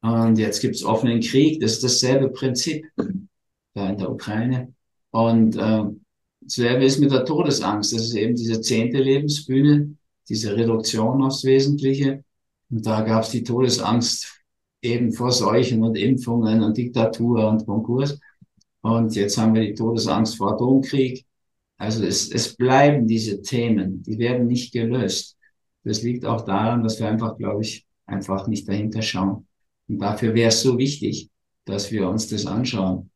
Speaker 2: Und jetzt gibt es offenen Krieg. Das ist dasselbe Prinzip da in der Ukraine. Und äh, dasselbe ist mit der Todesangst. Das ist eben diese zehnte Lebensbühne, diese Reduktion aufs Wesentliche. Und da gab es die Todesangst eben vor Seuchen und Impfungen und Diktatur und Konkurs. Und jetzt haben wir die Todesangst vor Atomkrieg. Also es, es bleiben diese Themen, die werden nicht gelöst. Das liegt auch daran, dass wir einfach, glaube ich, einfach nicht dahinter schauen. Und dafür wäre es so wichtig, dass wir uns das anschauen,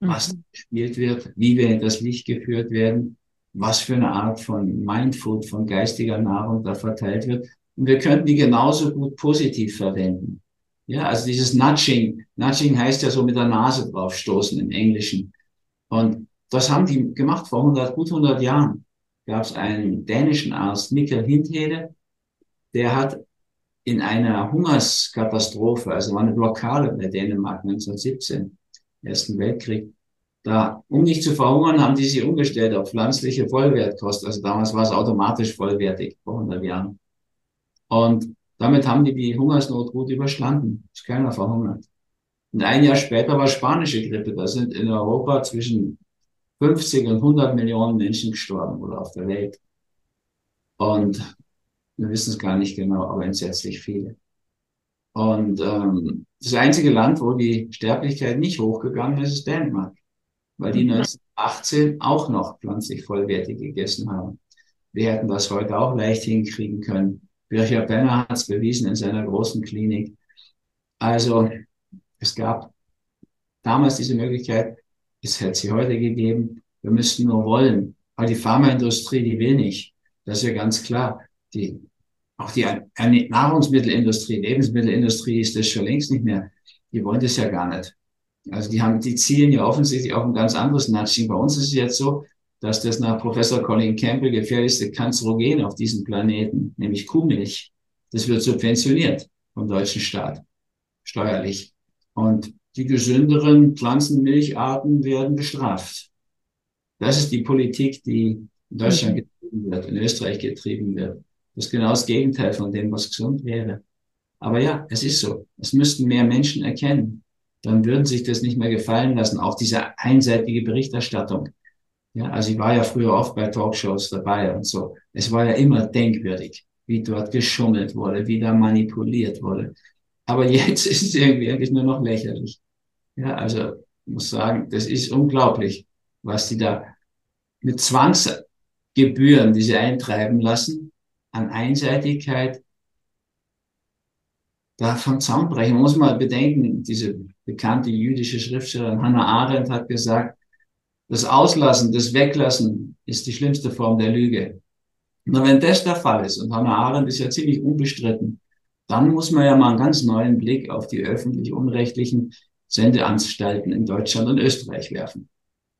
Speaker 2: was mhm. gespielt wird, wie wir in das Licht geführt werden, was für eine Art von Mindfood, von geistiger Nahrung da verteilt wird. Und wir könnten die genauso gut positiv verwenden. Ja, also dieses Nudging. Nudging heißt ja so mit der Nase draufstoßen im Englischen. Und das haben die gemacht vor 100, gut 100 Jahren. Gab es einen dänischen Arzt, Mikkel Hindhede, der hat in einer Hungerskatastrophe, also war eine Blockade bei Dänemark 1917, Ersten Weltkrieg, da, um nicht zu verhungern, haben die sich umgestellt auf pflanzliche Vollwertkost. Also damals war es automatisch vollwertig, vor 100 Jahren. Und damit haben die die Hungersnot gut überstanden. Ist keiner verhungert. Und ein Jahr später war spanische Grippe. Da sind in Europa zwischen 50 und 100 Millionen Menschen gestorben oder auf der Welt. Und wir wissen es gar nicht genau, aber entsetzlich viele. Und ähm, das einzige Land, wo die Sterblichkeit nicht hochgegangen ist, ist Dänemark, weil die 1918 mhm. auch noch pflanzlich vollwertig gegessen haben. Wir hätten das heute auch leicht hinkriegen können. Bircher Benner hat es bewiesen in seiner großen Klinik. Also es gab damals diese Möglichkeit, es hätte sie heute gegeben. Wir müssten nur wollen. Aber die Pharmaindustrie, die will nicht. Das ist ja ganz klar. Die, auch die Nahrungsmittelindustrie, Lebensmittelindustrie ist das schon längst nicht mehr. Die wollen das ja gar nicht. Also die haben, die zielen ja offensichtlich auf ein ganz anderes Nudging. Bei uns ist es jetzt so, dass das nach Professor Colin Campbell gefährlichste Kanzerogen auf diesem Planeten, nämlich Kuhmilch, das wird subventioniert vom deutschen Staat, steuerlich. Und die gesünderen Pflanzenmilcharten werden bestraft. Das ist die Politik, die in Deutschland mhm. getrieben wird, in Österreich getrieben wird. Das ist genau das Gegenteil von dem, was gesund wäre. Aber ja, es ist so. Es müssten mehr Menschen erkennen. Dann würden sich das nicht mehr gefallen lassen. Auch diese einseitige Berichterstattung. Ja, also ich war ja früher oft bei Talkshows dabei und so. Es war ja immer denkwürdig, wie dort geschummelt wurde, wie da manipuliert wurde. Aber jetzt ist es irgendwie eigentlich nur noch lächerlich. Ja, also muss sagen, das ist unglaublich, was die da mit Zwangsgebühren, die sie eintreiben lassen, an Einseitigkeit da vom Zaun brechen. Man muss mal bedenken, diese bekannte jüdische Schriftstellerin Hannah Arendt hat gesagt, das Auslassen, das Weglassen ist die schlimmste Form der Lüge. Und wenn das der Fall ist, und Hannah Arendt ist ja ziemlich unbestritten, dann muss man ja mal einen ganz neuen Blick auf die öffentlich-unrechtlichen Sendeanstalten in Deutschland und Österreich werfen.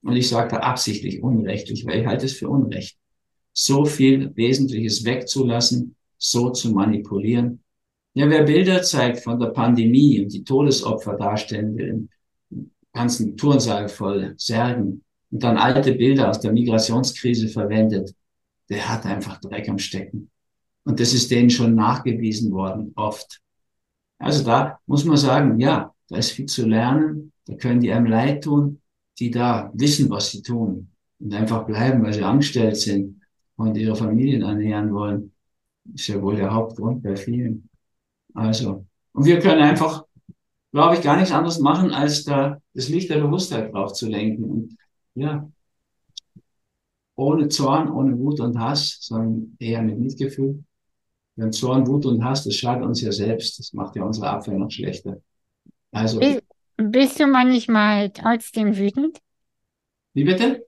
Speaker 2: Und ich sage da absichtlich unrechtlich, weil ich halte es für Unrecht. So viel Wesentliches wegzulassen, so zu manipulieren. Ja, wer Bilder zeigt von der Pandemie und die Todesopfer darstellen will, im ganzen Turnsaal voll Särgen, und dann alte Bilder aus der Migrationskrise verwendet, der hat einfach Dreck am Stecken. Und das ist denen schon nachgewiesen worden, oft. Also da muss man sagen, ja, da ist viel zu lernen, da können die einem leid tun, die da wissen, was sie tun und einfach bleiben, weil sie angestellt sind und ihre Familien ernähren wollen. Ist ja wohl der Hauptgrund bei vielen. Also, und wir können einfach, glaube ich, gar nichts anderes machen, als da das Licht der Bewusstheit drauf zu lenken. Und ja, ohne Zorn, ohne Wut und Hass, sondern eher mit Mitgefühl. Wenn Zorn, Wut und Hass, das schadet uns ja selbst. Das macht ja unsere Abwehr noch schlechter. Also.
Speaker 1: Bist, bist du manchmal trotzdem wütend?
Speaker 2: Wie bitte?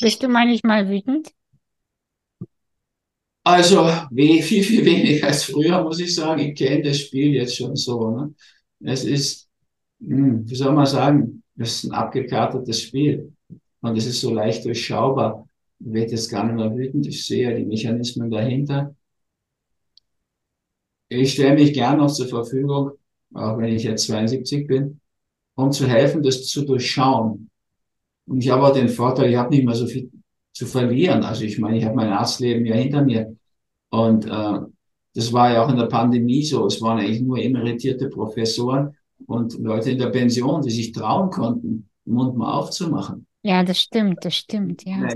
Speaker 1: Bist du manchmal wütend?
Speaker 2: Also viel, viel weniger als früher, muss ich sagen. Ich kenne das Spiel jetzt schon so. Ne? Es ist, hm, wie soll man sagen, es ist ein abgekartetes Spiel. Und es ist so leicht durchschaubar. Ich werde jetzt gar nicht mehr wütend. Ich sehe ja die Mechanismen dahinter. Ich stelle mich gern noch zur Verfügung, auch wenn ich jetzt 72 bin, um zu helfen, das zu durchschauen. Und ich habe auch den Vorteil, ich habe nicht mehr so viel zu verlieren. Also ich meine, ich habe mein Arztleben ja hinter mir. Und äh, das war ja auch in der Pandemie so. Es waren eigentlich nur emeritierte Professoren und Leute in der Pension, die sich trauen konnten, den Mund mal aufzumachen.
Speaker 1: Ja, das stimmt, das stimmt, ja.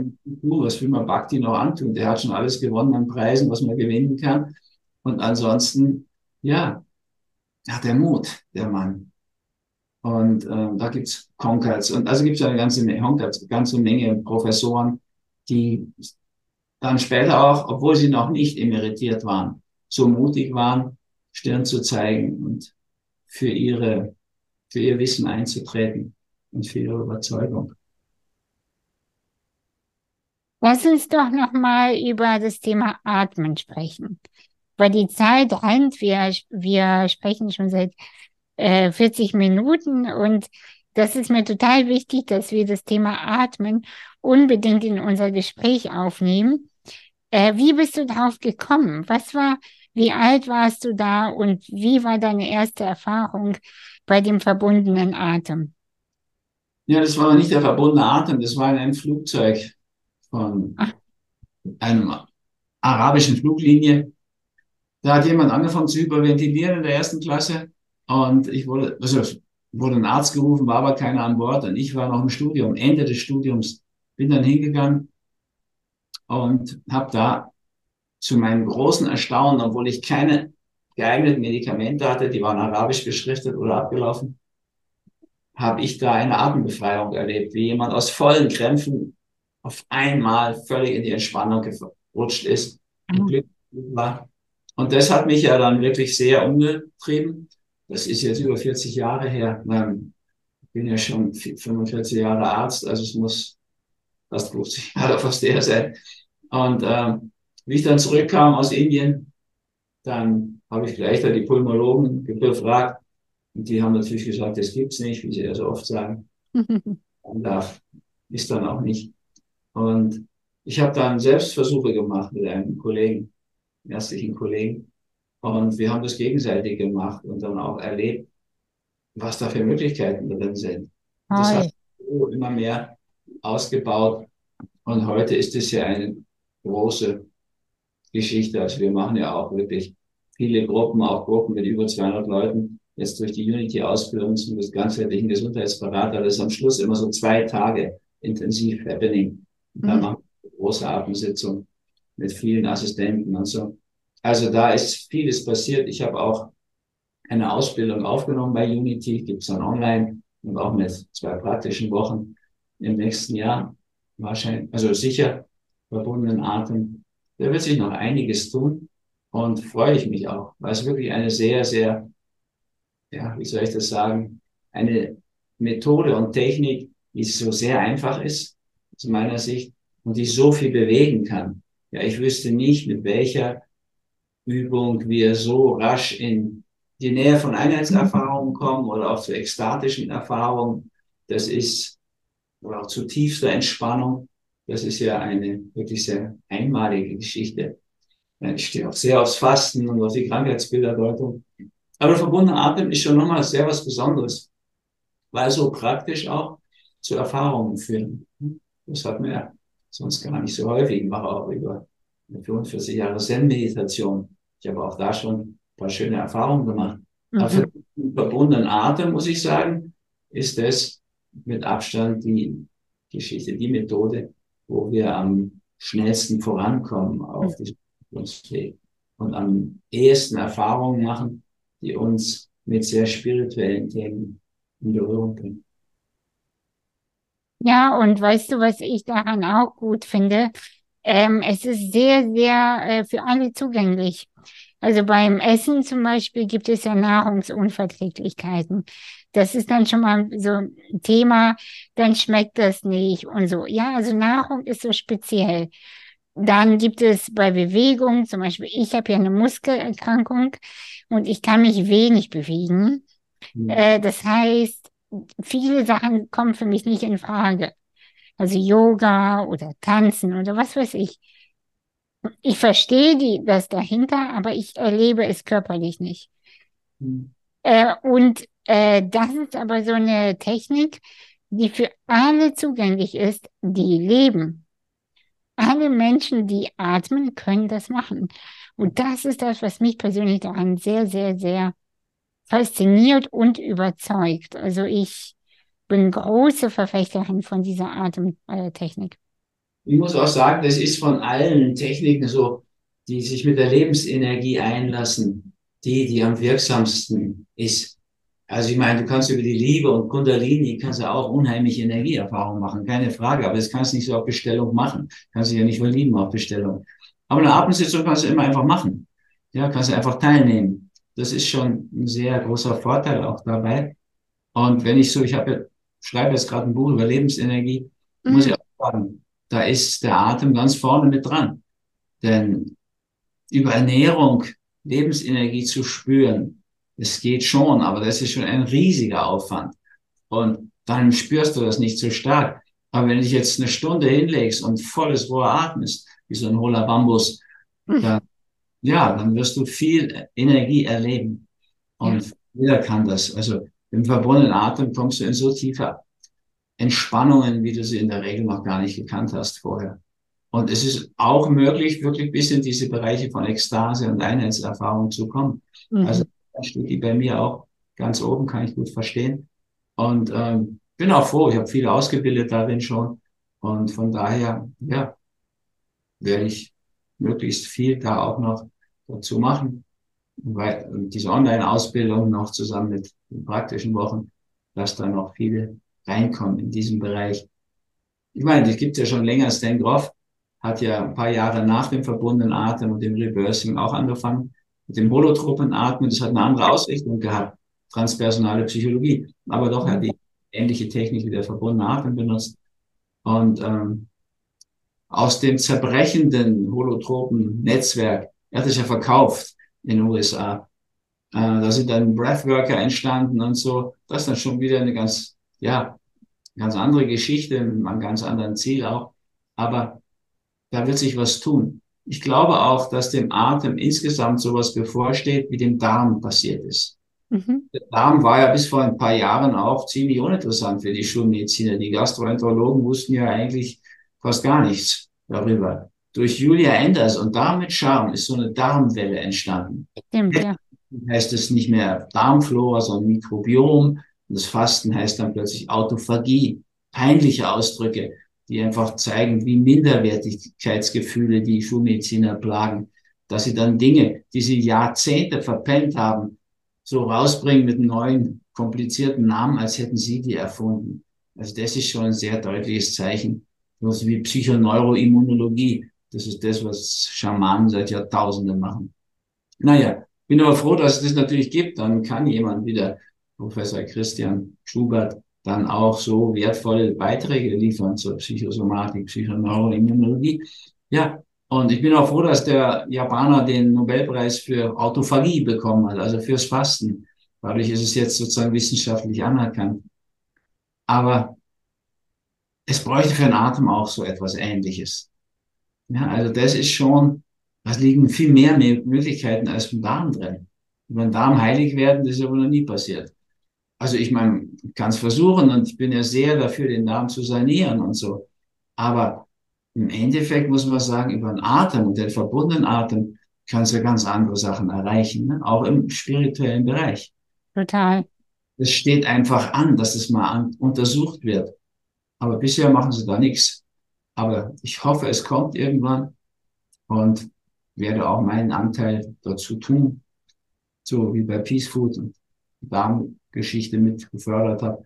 Speaker 2: Was will man Bhakti noch antun? Der hat schon alles gewonnen an Preisen, was man gewinnen kann. Und ansonsten, ja, hat der Mut, der Mann. Und äh, da gibt's Concards. Und also gibt's eine ganze Menge, Concards, ganze Menge Professoren, die dann später auch, obwohl sie noch nicht emeritiert waren, so mutig waren, Stirn zu zeigen und für ihre, für ihr Wissen einzutreten und für ihre Überzeugung.
Speaker 1: Lass uns doch nochmal über das Thema Atmen sprechen. Weil die Zeit rennt, wir, wir sprechen schon seit äh, 40 Minuten und das ist mir total wichtig, dass wir das Thema Atmen unbedingt in unser Gespräch aufnehmen. Äh, wie bist du darauf gekommen? Was war, wie alt warst du da und wie war deine erste Erfahrung bei dem verbundenen Atem?
Speaker 2: Ja, das war nicht der verbundene Atem, das war in einem Flugzeug von einem arabischen Fluglinie. Da hat jemand angefangen zu hyperventilieren in der ersten Klasse und ich wurde, also wurde ein Arzt gerufen, war aber keiner an Bord und ich war noch im Studium, Ende des Studiums, bin dann hingegangen und habe da zu meinem großen Erstaunen, obwohl ich keine geeigneten Medikamente hatte, die waren arabisch beschriftet oder abgelaufen, habe ich da eine Atembefreiung erlebt, wie jemand aus vollen Krämpfen auf einmal völlig in die Entspannung gerutscht ist und mhm. Und das hat mich ja dann wirklich sehr umgetrieben. Das ist jetzt über 40 Jahre her. Ich bin ja schon 45 Jahre Arzt, also es muss fast 50 Jahre fast der sein. Und äh, wie ich dann zurückkam aus Indien, dann habe ich gleich da die Pulmologen gefragt. Und die haben natürlich gesagt, das gibt's nicht, wie sie ja so oft sagen. Und da ist dann auch nicht. Und ich habe dann Selbstversuche gemacht mit einem Kollegen, ärztlichen Kollegen. Und wir haben das gegenseitig gemacht und dann auch erlebt, was da für Möglichkeiten drin sind. Das hat immer mehr ausgebaut. Und heute ist es ja eine große Geschichte. Also wir machen ja auch wirklich viele Gruppen, auch Gruppen mit über 200 Leuten, jetzt durch die Unity-Ausbildung zum ganzheitlichen Gesundheitsberater. Das ist am Schluss immer so zwei Tage intensiv Happening. Und dann mhm. machen wir eine große Atemsitzung mit vielen Assistenten und so. Also da ist vieles passiert. Ich habe auch eine Ausbildung aufgenommen bei Unity, gibt es dann online und auch mit zwei praktischen Wochen im nächsten Jahr. Wahrscheinlich, also sicher verbundenen Atem. Da wird sich noch einiges tun und freue ich mich auch, weil es wirklich eine sehr, sehr, ja, wie soll ich das sagen, eine Methode und Technik, die so sehr einfach ist, aus meiner Sicht, und die so viel bewegen kann. Ja, ich wüsste nicht, mit welcher Übung wir so rasch in die Nähe von Einheitserfahrungen kommen oder auch zu ekstatischen Erfahrungen. Das ist, oder auch zu tiefster Entspannung. Das ist ja eine wirklich sehr einmalige Geschichte. Ich stehe auch sehr aufs Fasten und auf die Krankheitsbilderdeutung. Aber verbundener Atem ist schon nochmal sehr was Besonderes, weil so praktisch auch zu Erfahrungen führen. Das hat man ja sonst gar nicht so häufig. Ich mache auch über 45 Jahre Zen-Meditation. Ich habe auch da schon ein paar schöne Erfahrungen gemacht. Mhm. Aber für den verbundenen Atem, muss ich sagen, ist das mit Abstand die Geschichte, die Methode, wo wir am schnellsten vorankommen auf mhm. diesem Weg und am ehesten Erfahrungen machen, die uns mit sehr spirituellen Themen in Berührung bringen.
Speaker 1: Ja, und weißt du, was ich daran auch gut finde? Ähm, es ist sehr, sehr äh, für alle zugänglich. Also beim Essen zum Beispiel gibt es ja Nahrungsunverträglichkeiten. Das ist dann schon mal so ein Thema, dann schmeckt das nicht und so. Ja, also Nahrung ist so speziell. Dann gibt es bei Bewegung, zum Beispiel, ich habe ja eine Muskelerkrankung und ich kann mich wenig bewegen. Mhm. Äh, das heißt, viele Sachen kommen für mich nicht in Frage. also Yoga oder Tanzen oder was weiß ich. Ich verstehe die, das dahinter, aber ich erlebe es körperlich nicht.
Speaker 2: Mhm.
Speaker 1: Äh, und äh, das ist aber so eine Technik, die für alle zugänglich ist, die leben. Alle Menschen, die atmen, können das machen. Und das ist das, was mich persönlich daran sehr, sehr, sehr fasziniert und überzeugt. Also ich bin große Verfechterin von dieser Atemtechnik.
Speaker 2: Ich muss auch sagen, das ist von allen Techniken so, die sich mit der Lebensenergie einlassen, die, die am wirksamsten ist. Also ich meine, du kannst über die Liebe und Kundalini kannst du auch unheimliche Energieerfahrung machen, keine Frage. Aber das kannst du nicht so auf Bestellung machen. Kannst du ja nicht verlieben auf Bestellung. Aber eine Atemsitzung kannst du immer einfach machen. Ja, kannst du einfach teilnehmen. Das ist schon ein sehr großer Vorteil auch dabei. Und wenn ich so, ich habe, schreibe jetzt gerade ein Buch über Lebensenergie, mhm. muss ich auch sagen, da ist der Atem ganz vorne mit dran. Denn über Ernährung Lebensenergie zu spüren, es geht schon, aber das ist schon ein riesiger Aufwand. Und dann spürst du das nicht so stark. Aber wenn du dich jetzt eine Stunde hinlegst und volles Rohr atmest, wie so ein hohler Bambus, hm. dann, ja, dann wirst du viel Energie erleben. Und ja. jeder kann das. Also im verbundenen Atem kommst du in so tiefe Entspannungen, wie du sie in der Regel noch gar nicht gekannt hast vorher. Und es ist auch möglich, wirklich bis in diese Bereiche von Ekstase und Einheitserfahrung zu kommen. Mhm. Also steht die bei mir auch ganz oben, kann ich gut verstehen. Und ähm, bin auch froh, ich habe viel ausgebildet darin schon. Und von daher, ja, werde ich möglichst viel da auch noch dazu machen. Weil diese Online-Ausbildung noch zusammen mit den praktischen Wochen, dass da noch viele reinkommen in diesem Bereich. Ich meine, das gibt's ja schon länger. Stan Groff hat ja ein paar Jahre nach dem verbundenen Atem und dem Reversing auch angefangen mit dem holotropen Atmen. Das hat eine andere Ausrichtung gehabt, transpersonale Psychologie. Aber doch hat die ähnliche Technik wie der verbundene Atem benutzt. Und ähm, aus dem zerbrechenden holotropen Netzwerk, er hat es ja verkauft in den USA. Äh, da sind dann Breathworker entstanden und so. Das ist dann schon wieder eine ganz, ja, ganz andere Geschichte, mit einem ganz anderen Ziel auch. Aber da wird sich was tun. Ich glaube auch, dass dem Atem insgesamt sowas bevorsteht, wie dem Darm passiert ist. Mhm. Der Darm war ja bis vor ein paar Jahren auch ziemlich uninteressant für die Schulmediziner. Die Gastroenterologen wussten ja eigentlich fast gar nichts darüber. Durch Julia Enders und damit Charme ist so eine Darmwelle entstanden. Stimmt, ja. Heißt es nicht mehr Darmflora, sondern Mikrobiom. Und das Fasten heißt dann plötzlich Autophagie. Peinliche Ausdrücke die einfach zeigen, wie Minderwertigkeitsgefühle die Schulmediziner plagen, dass sie dann Dinge, die sie Jahrzehnte verpennt haben, so rausbringen mit neuen, komplizierten Namen, als hätten sie die erfunden. Also das ist schon ein sehr deutliches Zeichen. Was wie Psychoneuroimmunologie. Das ist das, was Schamanen seit Jahrtausenden machen. Naja, bin aber froh, dass es das natürlich gibt. Dann kann jemand wie der Professor Christian Schubert dann auch so wertvolle Beiträge liefern zur Psychosomatik, Psychoneuroimmunologie. Ja, und ich bin auch froh, dass der Japaner den Nobelpreis für Autophagie bekommen hat, also fürs Fasten. Dadurch ist es jetzt sozusagen wissenschaftlich anerkannt. Aber es bräuchte für den Atem auch so etwas Ähnliches. Ja, also das ist schon, da liegen viel mehr Möglichkeiten als im Darm drin. Wenn Darm heilig werden, das ist aber noch nie passiert. Also ich meine, ich kann es versuchen und ich bin ja sehr dafür, den Darm zu sanieren und so. Aber im Endeffekt muss man sagen, über den Atem und den verbundenen Atem kannst du ganz andere Sachen erreichen, ne? auch im spirituellen Bereich.
Speaker 1: Total.
Speaker 2: Es steht einfach an, dass es mal an, untersucht wird. Aber bisher machen sie da nichts. Aber ich hoffe, es kommt irgendwann und werde auch meinen Anteil dazu tun. So wie bei Peace Food und Darm Geschichte mit gefördert habe.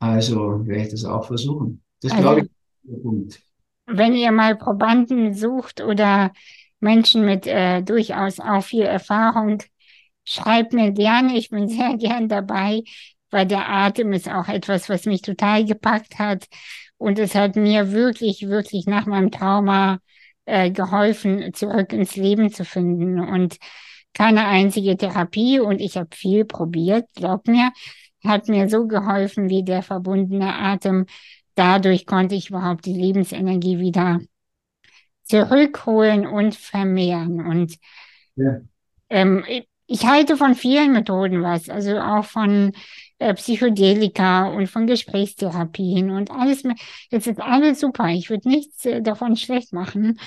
Speaker 2: Also werde ich das auch versuchen. Das also, glaube ich Punkt.
Speaker 1: Wenn ihr mal Probanden sucht oder Menschen mit äh, durchaus auch viel Erfahrung, schreibt mir gerne. Ich bin sehr gern dabei, weil der Atem ist auch etwas, was mich total gepackt hat. Und es hat mir wirklich, wirklich nach meinem Trauma äh, geholfen, zurück ins Leben zu finden. Und keine einzige Therapie und ich habe viel probiert, glaub mir, hat mir so geholfen wie der verbundene Atem, dadurch konnte ich überhaupt die Lebensenergie wieder zurückholen und vermehren. Und ja. ähm, ich halte von vielen Methoden was, also auch von äh, Psychedelika und von Gesprächstherapien und alles. Es ist alles super. Ich würde nichts äh, davon schlecht machen,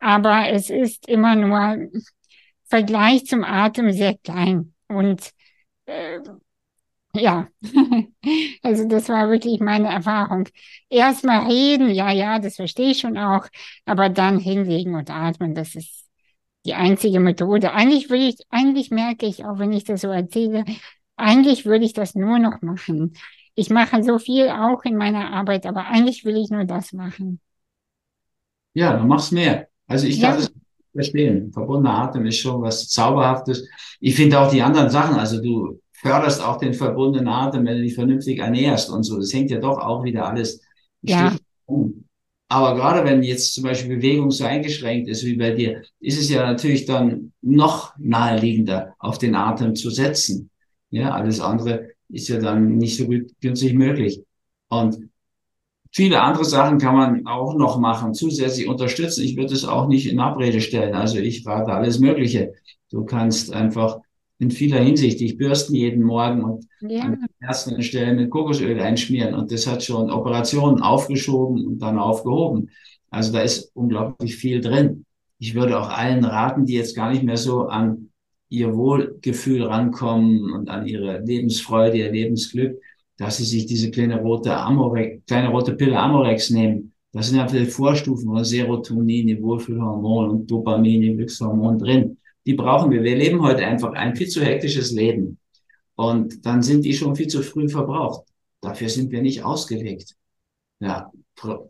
Speaker 1: aber es ist immer nur Vergleich zum Atem sehr klein und äh, ja, also das war wirklich meine Erfahrung. Erstmal reden, ja, ja, das verstehe ich schon auch, aber dann hinlegen und atmen, das ist die einzige Methode. Eigentlich würde ich, eigentlich merke ich, auch wenn ich das so erzähle, eigentlich würde ich das nur noch machen. Ich mache so viel auch in meiner Arbeit, aber eigentlich will ich nur das machen.
Speaker 2: Ja, du machst mehr. Also ich ja. kann das verstehen. Verbundener Atem ist schon was Zauberhaftes. Ich finde auch die anderen Sachen, also du förderst auch den verbundenen Atem, wenn du dich vernünftig ernährst und so. Das hängt ja doch auch wieder alles
Speaker 1: ja.
Speaker 2: um. Aber gerade wenn jetzt zum Beispiel Bewegung so eingeschränkt ist wie bei dir, ist es ja natürlich dann noch naheliegender, auf den Atem zu setzen. Ja, alles andere ist ja dann nicht so gut günstig möglich. Und viele andere Sachen kann man auch noch machen, zusätzlich unterstützen. Ich würde es auch nicht in Abrede stellen. Also ich rate alles Mögliche. Du kannst einfach in vieler Hinsicht dich bürsten jeden Morgen und ja. an den ersten Stellen mit Kokosöl einschmieren. Und das hat schon Operationen aufgeschoben und dann aufgehoben. Also da ist unglaublich viel drin. Ich würde auch allen raten, die jetzt gar nicht mehr so an ihr Wohlgefühl rankommen und an ihre Lebensfreude, ihr Lebensglück, dass sie sich diese kleine rote Amorex, kleine rote Pille Amorex nehmen. Das sind ja viele Vorstufen von Serotonin, die Wohlfühlhormon und Dopamin, die Glückshormon drin die brauchen wir. Wir leben heute einfach ein viel zu hektisches Leben. Und dann sind die schon viel zu früh verbraucht. Dafür sind wir nicht ausgelegt. Ja,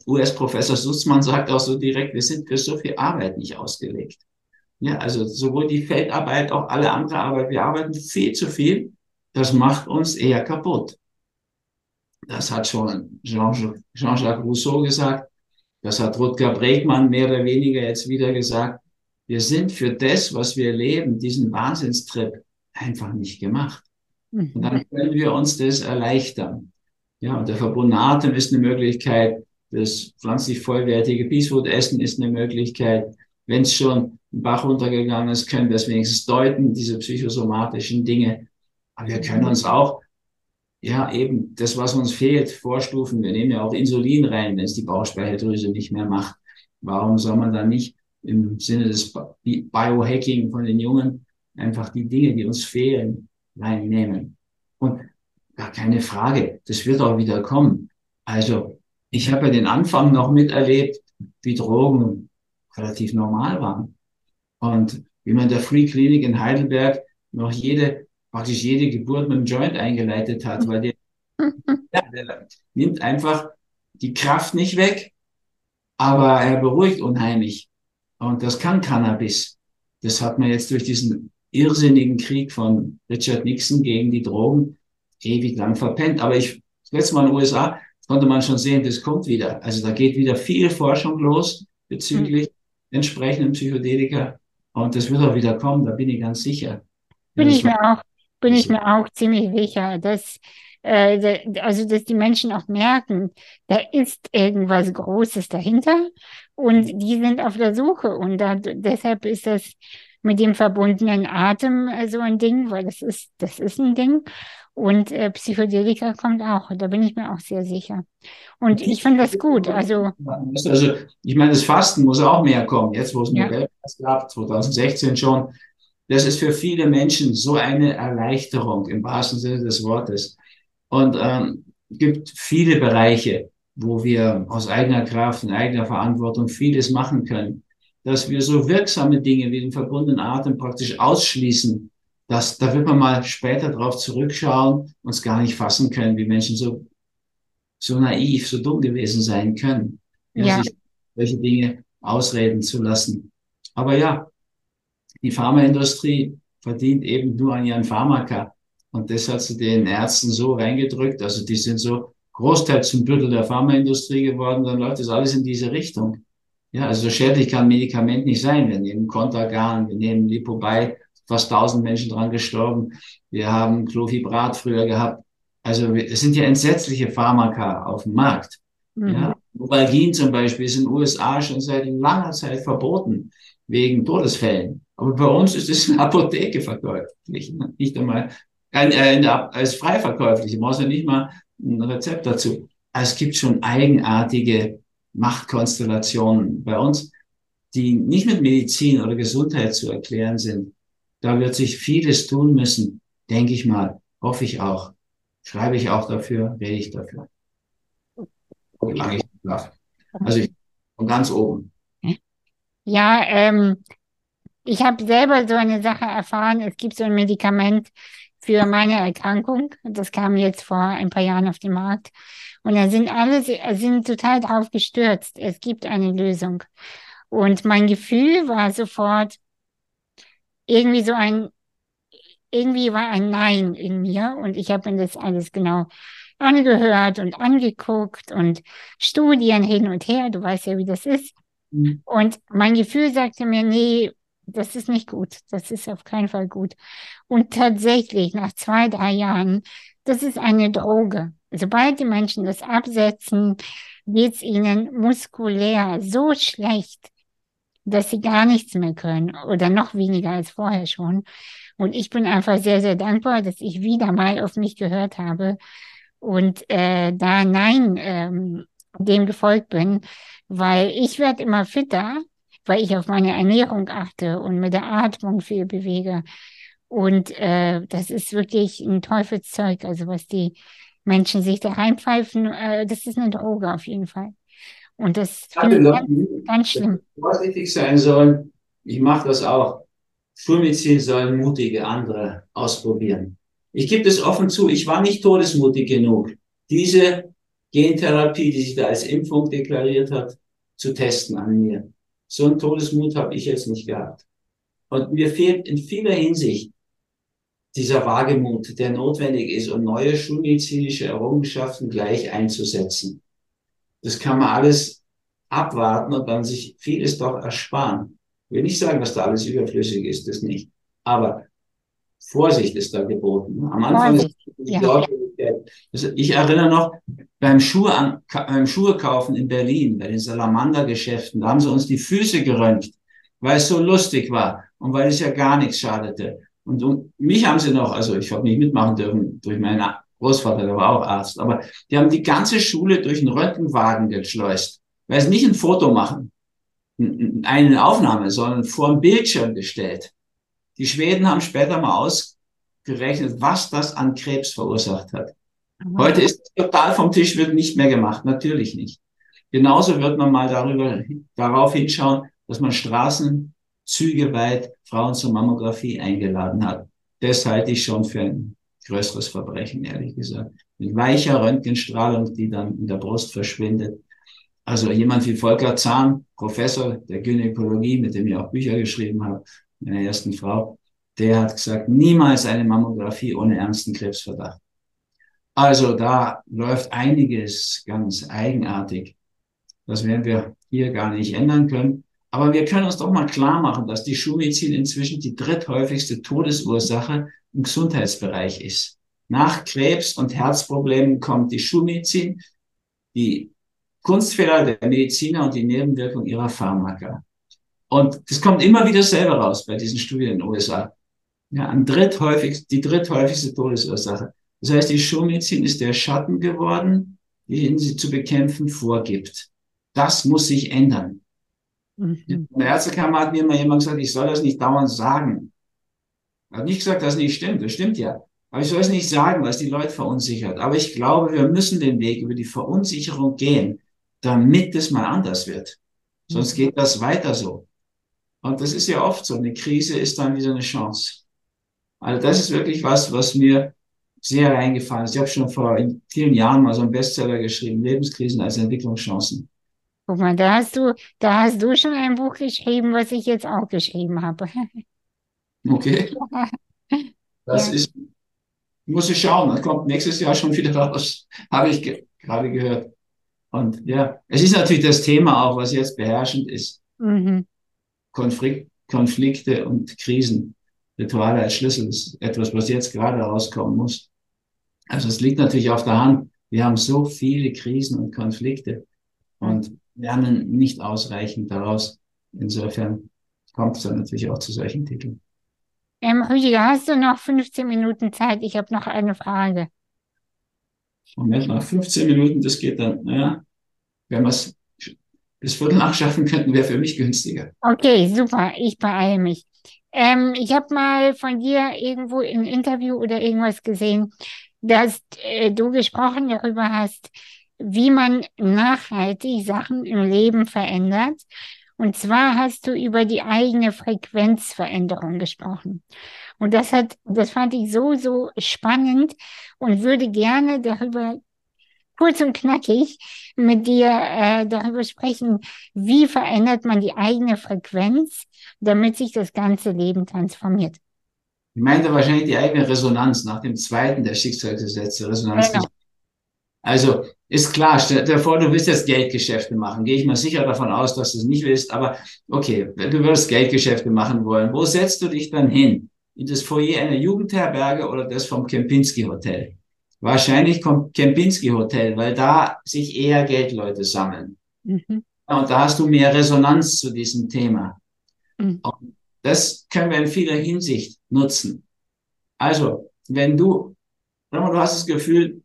Speaker 2: US-Professor Sussmann sagt auch so direkt, wir sind für so viel Arbeit nicht ausgelegt. Ja, also sowohl die Feldarbeit, auch alle andere Arbeit, wir arbeiten viel zu viel. Das macht uns eher kaputt. Das hat schon Jean-Jacques Rousseau gesagt. Das hat Rutger Bregmann mehr oder weniger jetzt wieder gesagt. Wir sind für das, was wir leben, diesen Wahnsinnstrip einfach nicht gemacht. Mhm. Und dann können wir uns das erleichtern. Ja, und der verbundene Atem ist eine Möglichkeit. Das pflanzlich vollwertige Peacefood Essen ist eine Möglichkeit. Wenn es schon ein Bach runtergegangen ist, können wir es wenigstens deuten, diese psychosomatischen Dinge. Aber wir können uns auch, ja, eben das, was uns fehlt, vorstufen. Wir nehmen ja auch Insulin rein, wenn es die Bauchspeicheldrüse nicht mehr macht. Warum soll man dann nicht im Sinne des Biohacking von den Jungen einfach die Dinge, die uns fehlen, reinnehmen. Und gar keine Frage, das wird auch wieder kommen. Also ich habe ja den Anfang noch miterlebt, wie Drogen relativ normal waren. Und wie man der Free Clinic in Heidelberg noch jede, praktisch jede Geburt mit einem Joint eingeleitet hat, weil der, ja, der nimmt einfach die Kraft nicht weg, aber er beruhigt unheimlich. Und das kann Cannabis. Das hat man jetzt durch diesen irrsinnigen Krieg von Richard Nixon gegen die Drogen ewig lang verpennt. Aber ich, das letzte Mal in den USA konnte man schon sehen, das kommt wieder. Also da geht wieder viel Forschung los bezüglich mhm. entsprechenden Psychedelika. Und das wird auch wieder kommen, da bin ich ganz sicher.
Speaker 1: Bin ich mir auch, bin ich mir auch ziemlich sicher, dass, äh, also, dass die Menschen auch merken, da ist irgendwas Großes dahinter und die sind auf der Suche und da, deshalb ist das mit dem verbundenen Atem äh, so ein Ding, weil das ist, das ist ein Ding. Und äh, Psychedelika kommt auch, da bin ich mir auch sehr sicher. Und ich finde das gut. Also,
Speaker 2: also ich meine, das Fasten muss auch mehr kommen, jetzt wo es ja. Nobelpreis gab, 2016 schon. Das ist für viele Menschen so eine Erleichterung im wahrsten Sinne des Wortes. Und ähm, gibt viele Bereiche, wo wir aus eigener Kraft und eigener Verantwortung vieles machen können, dass wir so wirksame Dinge wie den verbundenen Atem praktisch ausschließen, dass, da wird man mal später drauf zurückschauen, uns gar nicht fassen können, wie Menschen so, so naiv, so dumm gewesen sein können, ja. sich solche Dinge ausreden zu lassen. Aber ja, die Pharmaindustrie verdient eben nur an ihren Pharmaka. Und das hat sie den Ärzten so reingedrückt. Also die sind so Großteil zum Büttel der Pharmaindustrie geworden, dann läuft das alles in diese Richtung. Ja, also so schädlich kann ein Medikament nicht sein. Wir nehmen Contagan, wir nehmen Lipobay, fast tausend Menschen dran gestorben. Wir haben Clofibrat früher gehabt. Also es sind ja entsetzliche Pharmaka auf dem Markt. Mhm. Ja, Novalgin zum Beispiel ist in den USA schon seit langer Zeit verboten wegen Todesfällen. Aber bei uns ist es in der Apotheke verkäuflich, nicht einmal äh, der, als frei verkäuflich. Du brauchst ja nicht mal ein Rezept dazu. Also es gibt schon eigenartige Machtkonstellationen bei uns, die nicht mit Medizin oder Gesundheit zu erklären sind. Da wird sich vieles tun müssen, denke ich mal, hoffe ich auch. Schreibe ich auch dafür, rede ich dafür. Solange ich darf. Also ich von ganz oben.
Speaker 1: Ja, ähm, ich habe selber so eine Sache erfahren. Es gibt so ein Medikament für meine Erkrankung. Das kam jetzt vor ein paar Jahren auf den Markt. Und da sind alle sind total drauf gestürzt. Es gibt eine Lösung. Und mein Gefühl war sofort irgendwie so ein, irgendwie war ein Nein in mir. Und ich habe mir das alles genau angehört und angeguckt und Studien hin und her. Du weißt ja, wie das ist. Mhm. Und mein Gefühl sagte mir, nee, das ist nicht gut. Das ist auf keinen Fall gut. Und tatsächlich, nach zwei, drei Jahren, das ist eine Droge. Sobald die Menschen das absetzen, geht's ihnen muskulär so schlecht, dass sie gar nichts mehr können oder noch weniger als vorher schon. Und ich bin einfach sehr, sehr dankbar, dass ich wieder mal auf mich gehört habe und äh, da Nein ähm, dem gefolgt bin, weil ich werde immer fitter, weil ich auf meine Ernährung achte und mit der Atmung viel bewege. Und äh, das ist wirklich ein Teufelszeug, also was die Menschen sich da reinpfeifen, äh, das ist eine Droge auf jeden Fall. Und das finde ich ganz, ganz schlimm.
Speaker 2: Vorsichtig sein sollen, ich mache das auch. Schulmedizin sollen mutige andere ausprobieren. Ich gebe es offen zu, ich war nicht todesmutig genug, diese Gentherapie, die sich da als Impfung deklariert hat, zu testen an mir. So einen Todesmut habe ich jetzt nicht gehabt. Und mir fehlt in vieler Hinsicht dieser Wagemut, der notwendig ist, um neue schulmedizinische Errungenschaften gleich einzusetzen. Das kann man alles abwarten und dann sich vieles doch ersparen. Ich will nicht sagen, dass da alles überflüssig ist, das nicht. Aber Vorsicht ist da geboten. Am Anfang Vorsicht, ist ja. Also ich erinnere noch, beim Schuhe an, beim Schuhe kaufen in Berlin, bei den Salamander-Geschäften, da haben sie uns die Füße geröntgt, weil es so lustig war und weil es ja gar nichts schadete. Und, und mich haben sie noch, also ich habe nicht mitmachen dürfen durch meinen Großvater, der war auch Arzt, aber die haben die ganze Schule durch einen Röntgenwagen geschleust, weil sie nicht ein Foto machen, eine Aufnahme, sondern vor dem Bildschirm gestellt. Die Schweden haben später mal ausgerechnet, was das an Krebs verursacht hat. Heute ist total vom Tisch, wird nicht mehr gemacht. Natürlich nicht. Genauso wird man mal darüber, darauf hinschauen, dass man Straßenzüge weit Frauen zur Mammographie eingeladen hat. Das halte ich schon für ein größeres Verbrechen, ehrlich gesagt. Mit weicher Röntgenstrahlung, die dann in der Brust verschwindet. Also jemand wie Volker Zahn, Professor der Gynäkologie, mit dem ich auch Bücher geschrieben habe, meiner ersten Frau, der hat gesagt, niemals eine Mammographie ohne ernsten Krebsverdacht. Also da läuft einiges ganz eigenartig. Das werden wir hier gar nicht ändern können. Aber wir können uns doch mal klar machen, dass die Schulmedizin inzwischen die dritthäufigste Todesursache im Gesundheitsbereich ist. Nach Krebs und Herzproblemen kommt die Schulmedizin, die Kunstfehler der Mediziner und die Nebenwirkung ihrer Pharmaka. Und das kommt immer wieder selber raus bei diesen Studien in den USA. Ja, an dritthäufig, die dritthäufigste Todesursache. Das heißt, die Schulmedizin ist der Schatten geworden, den sie zu bekämpfen vorgibt. Das muss sich ändern. Mhm. In der Ärztekammer hat mir mal jemand gesagt, ich soll das nicht dauernd sagen. Er hat nicht gesagt, dass es nicht stimmt. Das stimmt ja. Aber ich soll es nicht sagen, es die Leute verunsichert. Aber ich glaube, wir müssen den Weg über die Verunsicherung gehen, damit es mal anders wird. Sonst geht das weiter so. Und das ist ja oft so. Eine Krise ist dann wieder eine Chance. Also das ist wirklich was, was mir sehr reingefallen ist. Ich habe schon vor vielen Jahren mal so einen Bestseller geschrieben, Lebenskrisen als Entwicklungschancen.
Speaker 1: Guck mal, da hast du, da hast du schon ein Buch geschrieben, was ich jetzt auch geschrieben habe.
Speaker 2: Okay. Das ja. ist, muss ich schauen, das kommt nächstes Jahr schon wieder raus, habe ich ge gerade gehört. Und ja, es ist natürlich das Thema auch, was jetzt beherrschend ist. Mhm. Konflikt, Konflikte und Krisen. Rituale als Schlüssel ist etwas, was jetzt gerade rauskommen muss. Also es liegt natürlich auf der Hand, Wir haben so viele Krisen und Konflikte und lernen nicht ausreichend daraus. Insofern kommt es dann natürlich auch zu solchen Titeln.
Speaker 1: Ähm, Rüdiger, hast du noch 15 Minuten Zeit? Ich habe noch eine Frage.
Speaker 2: Moment, nach 15 Minuten, das geht dann, ja. Wenn wir es bis Viertel nach schaffen könnten, wäre für mich günstiger.
Speaker 1: Okay, super. Ich beeile mich. Ähm, ich habe mal von dir irgendwo im Interview oder irgendwas gesehen, dass äh, du gesprochen darüber hast, wie man nachhaltig Sachen im Leben verändert. Und zwar hast du über die eigene Frequenzveränderung gesprochen. Und das hat, das fand ich so, so spannend und würde gerne darüber kurz und knackig mit dir äh, darüber sprechen, wie verändert man die eigene Frequenz, damit sich das ganze Leben transformiert.
Speaker 2: Ich meinte wahrscheinlich die eigene Resonanz nach dem zweiten der Schicksalsgesetze, Resonanz. Genau. Also ist klar, stell dir vor, du willst jetzt Geldgeschäfte machen. Gehe ich mal sicher davon aus, dass du es nicht willst, aber okay, du würdest Geldgeschäfte machen wollen. Wo setzt du dich dann hin? In das Foyer einer Jugendherberge oder das vom Kempinski Hotel? Wahrscheinlich kommt Kempinski Hotel, weil da sich eher Geldleute sammeln. Mhm. Und da hast du mehr Resonanz zu diesem Thema. Mhm. Und das können wir in vieler Hinsicht nutzen. Also, wenn du, du hast das Gefühl,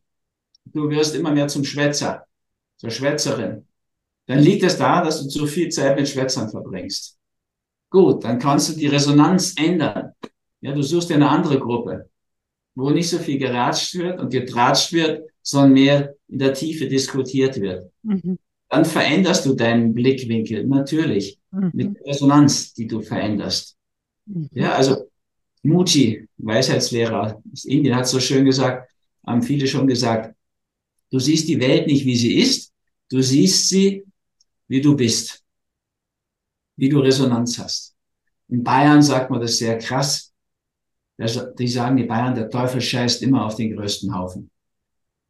Speaker 2: du wirst immer mehr zum Schwätzer, zur Schwätzerin, dann liegt es da, dass du zu viel Zeit mit Schwätzern verbringst. Gut, dann kannst du die Resonanz ändern. Ja, du suchst dir eine andere Gruppe wo nicht so viel geratscht wird und getratscht wird, sondern mehr in der Tiefe diskutiert wird. Mhm. Dann veränderst du deinen Blickwinkel, natürlich, mhm. mit der Resonanz, die du veränderst. Mhm. Ja, also Muji, Weisheitslehrer aus Indien, hat so schön gesagt, haben viele schon gesagt, du siehst die Welt nicht, wie sie ist, du siehst sie, wie du bist, wie du Resonanz hast. In Bayern sagt man das sehr krass, die sagen, die Bayern, der Teufel scheißt immer auf den größten Haufen.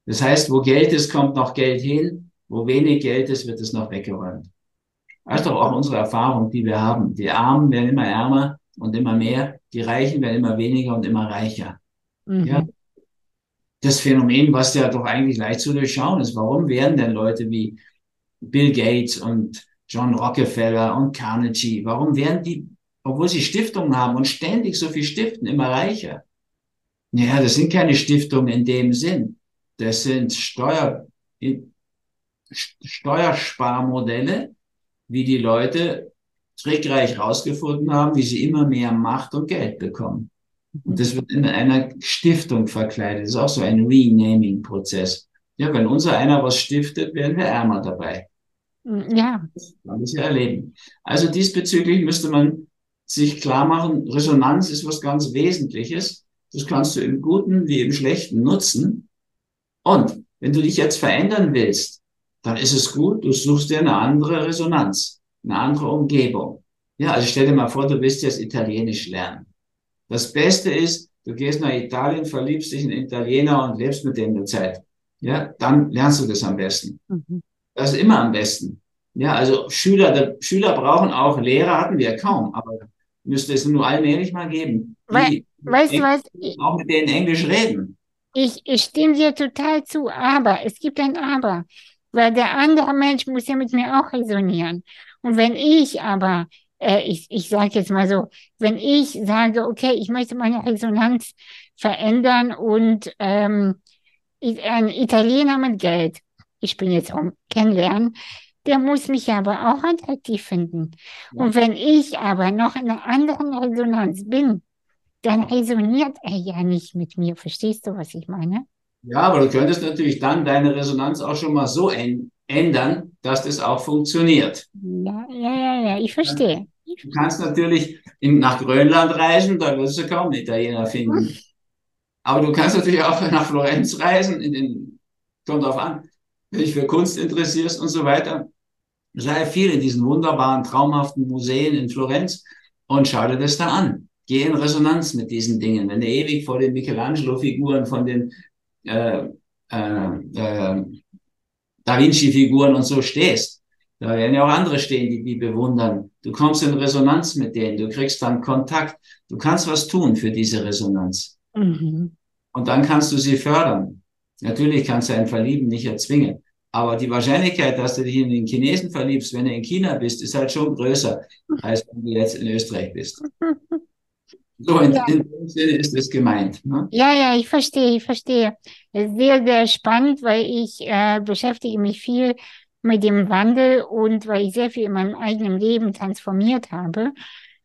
Speaker 2: Das heißt, wo Geld ist, kommt noch Geld hin. Wo wenig Geld ist, wird es noch weggeräumt. Das ist doch auch unsere Erfahrung, die wir haben. Die Armen werden immer ärmer und immer mehr. Die Reichen werden immer weniger und immer reicher. Mhm. Ja. Das Phänomen, was ja doch eigentlich leicht zu durchschauen ist. Warum werden denn Leute wie Bill Gates und John Rockefeller und Carnegie, warum werden die obwohl sie Stiftungen haben und ständig so viel stiften, immer reicher. Ja, das sind keine Stiftungen in dem Sinn. Das sind Steuer, Steuersparmodelle, wie die Leute trickreich rausgefunden haben, wie sie immer mehr Macht und Geld bekommen. Und das wird in einer Stiftung verkleidet. Das ist auch so ein Renaming-Prozess. Ja, wenn unser einer was stiftet, werden wir ärmer dabei.
Speaker 1: Ja.
Speaker 2: Das kann ich erleben. Also diesbezüglich müsste man sich klar machen, Resonanz ist was ganz Wesentliches. Das kannst du im Guten wie im Schlechten nutzen. Und wenn du dich jetzt verändern willst, dann ist es gut, du suchst dir eine andere Resonanz, eine andere Umgebung. Ja, also stell dir mal vor, du willst jetzt Italienisch lernen. Das Beste ist, du gehst nach Italien, verliebst dich in Italiener und lebst mit dem eine Zeit. Ja, dann lernst du das am besten. Mhm. Das ist immer am besten. Ja, also Schüler, Schüler brauchen auch Lehrer, hatten wir kaum, aber müsste es nur allmählich mal geben.
Speaker 1: We weißt du was?
Speaker 2: Auch mit denen Englisch reden.
Speaker 1: Ich, ich stimme dir total zu, aber es gibt ein Aber. Weil der andere Mensch muss ja mit mir auch resonieren. Und wenn ich aber, äh, ich, ich sage jetzt mal so, wenn ich sage, okay, ich möchte meine Resonanz verändern und ähm, ein Italiener mit Geld, ich bin jetzt um kennenlernen, der muss mich aber auch attraktiv finden. Ja. Und wenn ich aber noch in einer anderen Resonanz bin, dann resoniert er ja nicht mit mir. Verstehst du, was ich meine?
Speaker 2: Ja, aber du könntest natürlich dann deine Resonanz auch schon mal so ändern, dass das auch funktioniert.
Speaker 1: Ja, ja, ja, ja, ich verstehe.
Speaker 2: Du kannst natürlich in, nach Grönland reisen, da wirst du kaum Italiener finden. Hm. Aber du kannst natürlich auch nach Florenz reisen, in den, kommt drauf an, wenn dich für Kunst interessierst und so weiter sei viel in diesen wunderbaren, traumhaften Museen in Florenz und schau dir das da an. Geh in Resonanz mit diesen Dingen. Wenn du ewig vor den Michelangelo-Figuren, von den äh, äh, äh, Da Vinci-Figuren und so stehst, da werden ja auch andere stehen, die die bewundern. Du kommst in Resonanz mit denen, du kriegst dann Kontakt, du kannst was tun für diese Resonanz. Mhm. Und dann kannst du sie fördern. Natürlich kannst du ein Verlieben nicht erzwingen. Aber die Wahrscheinlichkeit, dass du dich in den Chinesen verliebst, wenn du in China bist, ist halt schon größer, als wenn du jetzt in Österreich bist. So, in,
Speaker 1: Ja.
Speaker 2: in dem Sinne ist es gemeint. Ne?
Speaker 1: Ja, ja, ich verstehe, ich verstehe. Es ist sehr, sehr spannend, weil ich äh, beschäftige mich viel mit dem Wandel und weil ich sehr viel in meinem eigenen Leben transformiert habe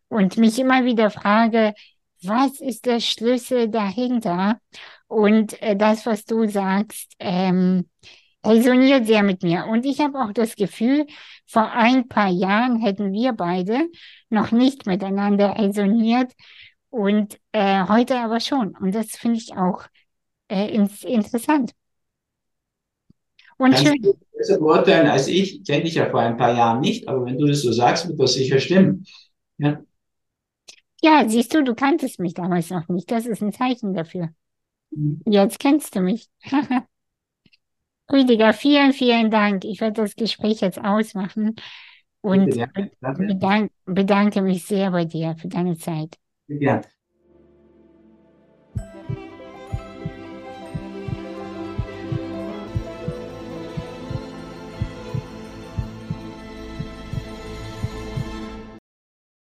Speaker 1: und mich immer wieder frage, was ist der Schlüssel dahinter? Und äh, das, was du sagst, ähm, resoniert sehr mit mir. Und ich habe auch das Gefühl, vor ein paar Jahren hätten wir beide noch nicht miteinander resoniert und äh, heute aber schon. Und das finde ich auch äh, ins, interessant und
Speaker 2: Kannst
Speaker 1: schön.
Speaker 2: besser beurteilen als ich? Ich kenne dich ja vor ein paar Jahren nicht, aber wenn du das so sagst, wird das sicher stimmen. Ja,
Speaker 1: Ja, siehst du, du kanntest mich damals noch nicht. Das ist ein Zeichen dafür. Jetzt kennst du mich. Rüdiger, vielen, vielen Dank. Ich werde das Gespräch jetzt ausmachen und bedanke mich sehr bei dir für deine Zeit.
Speaker 2: Ja.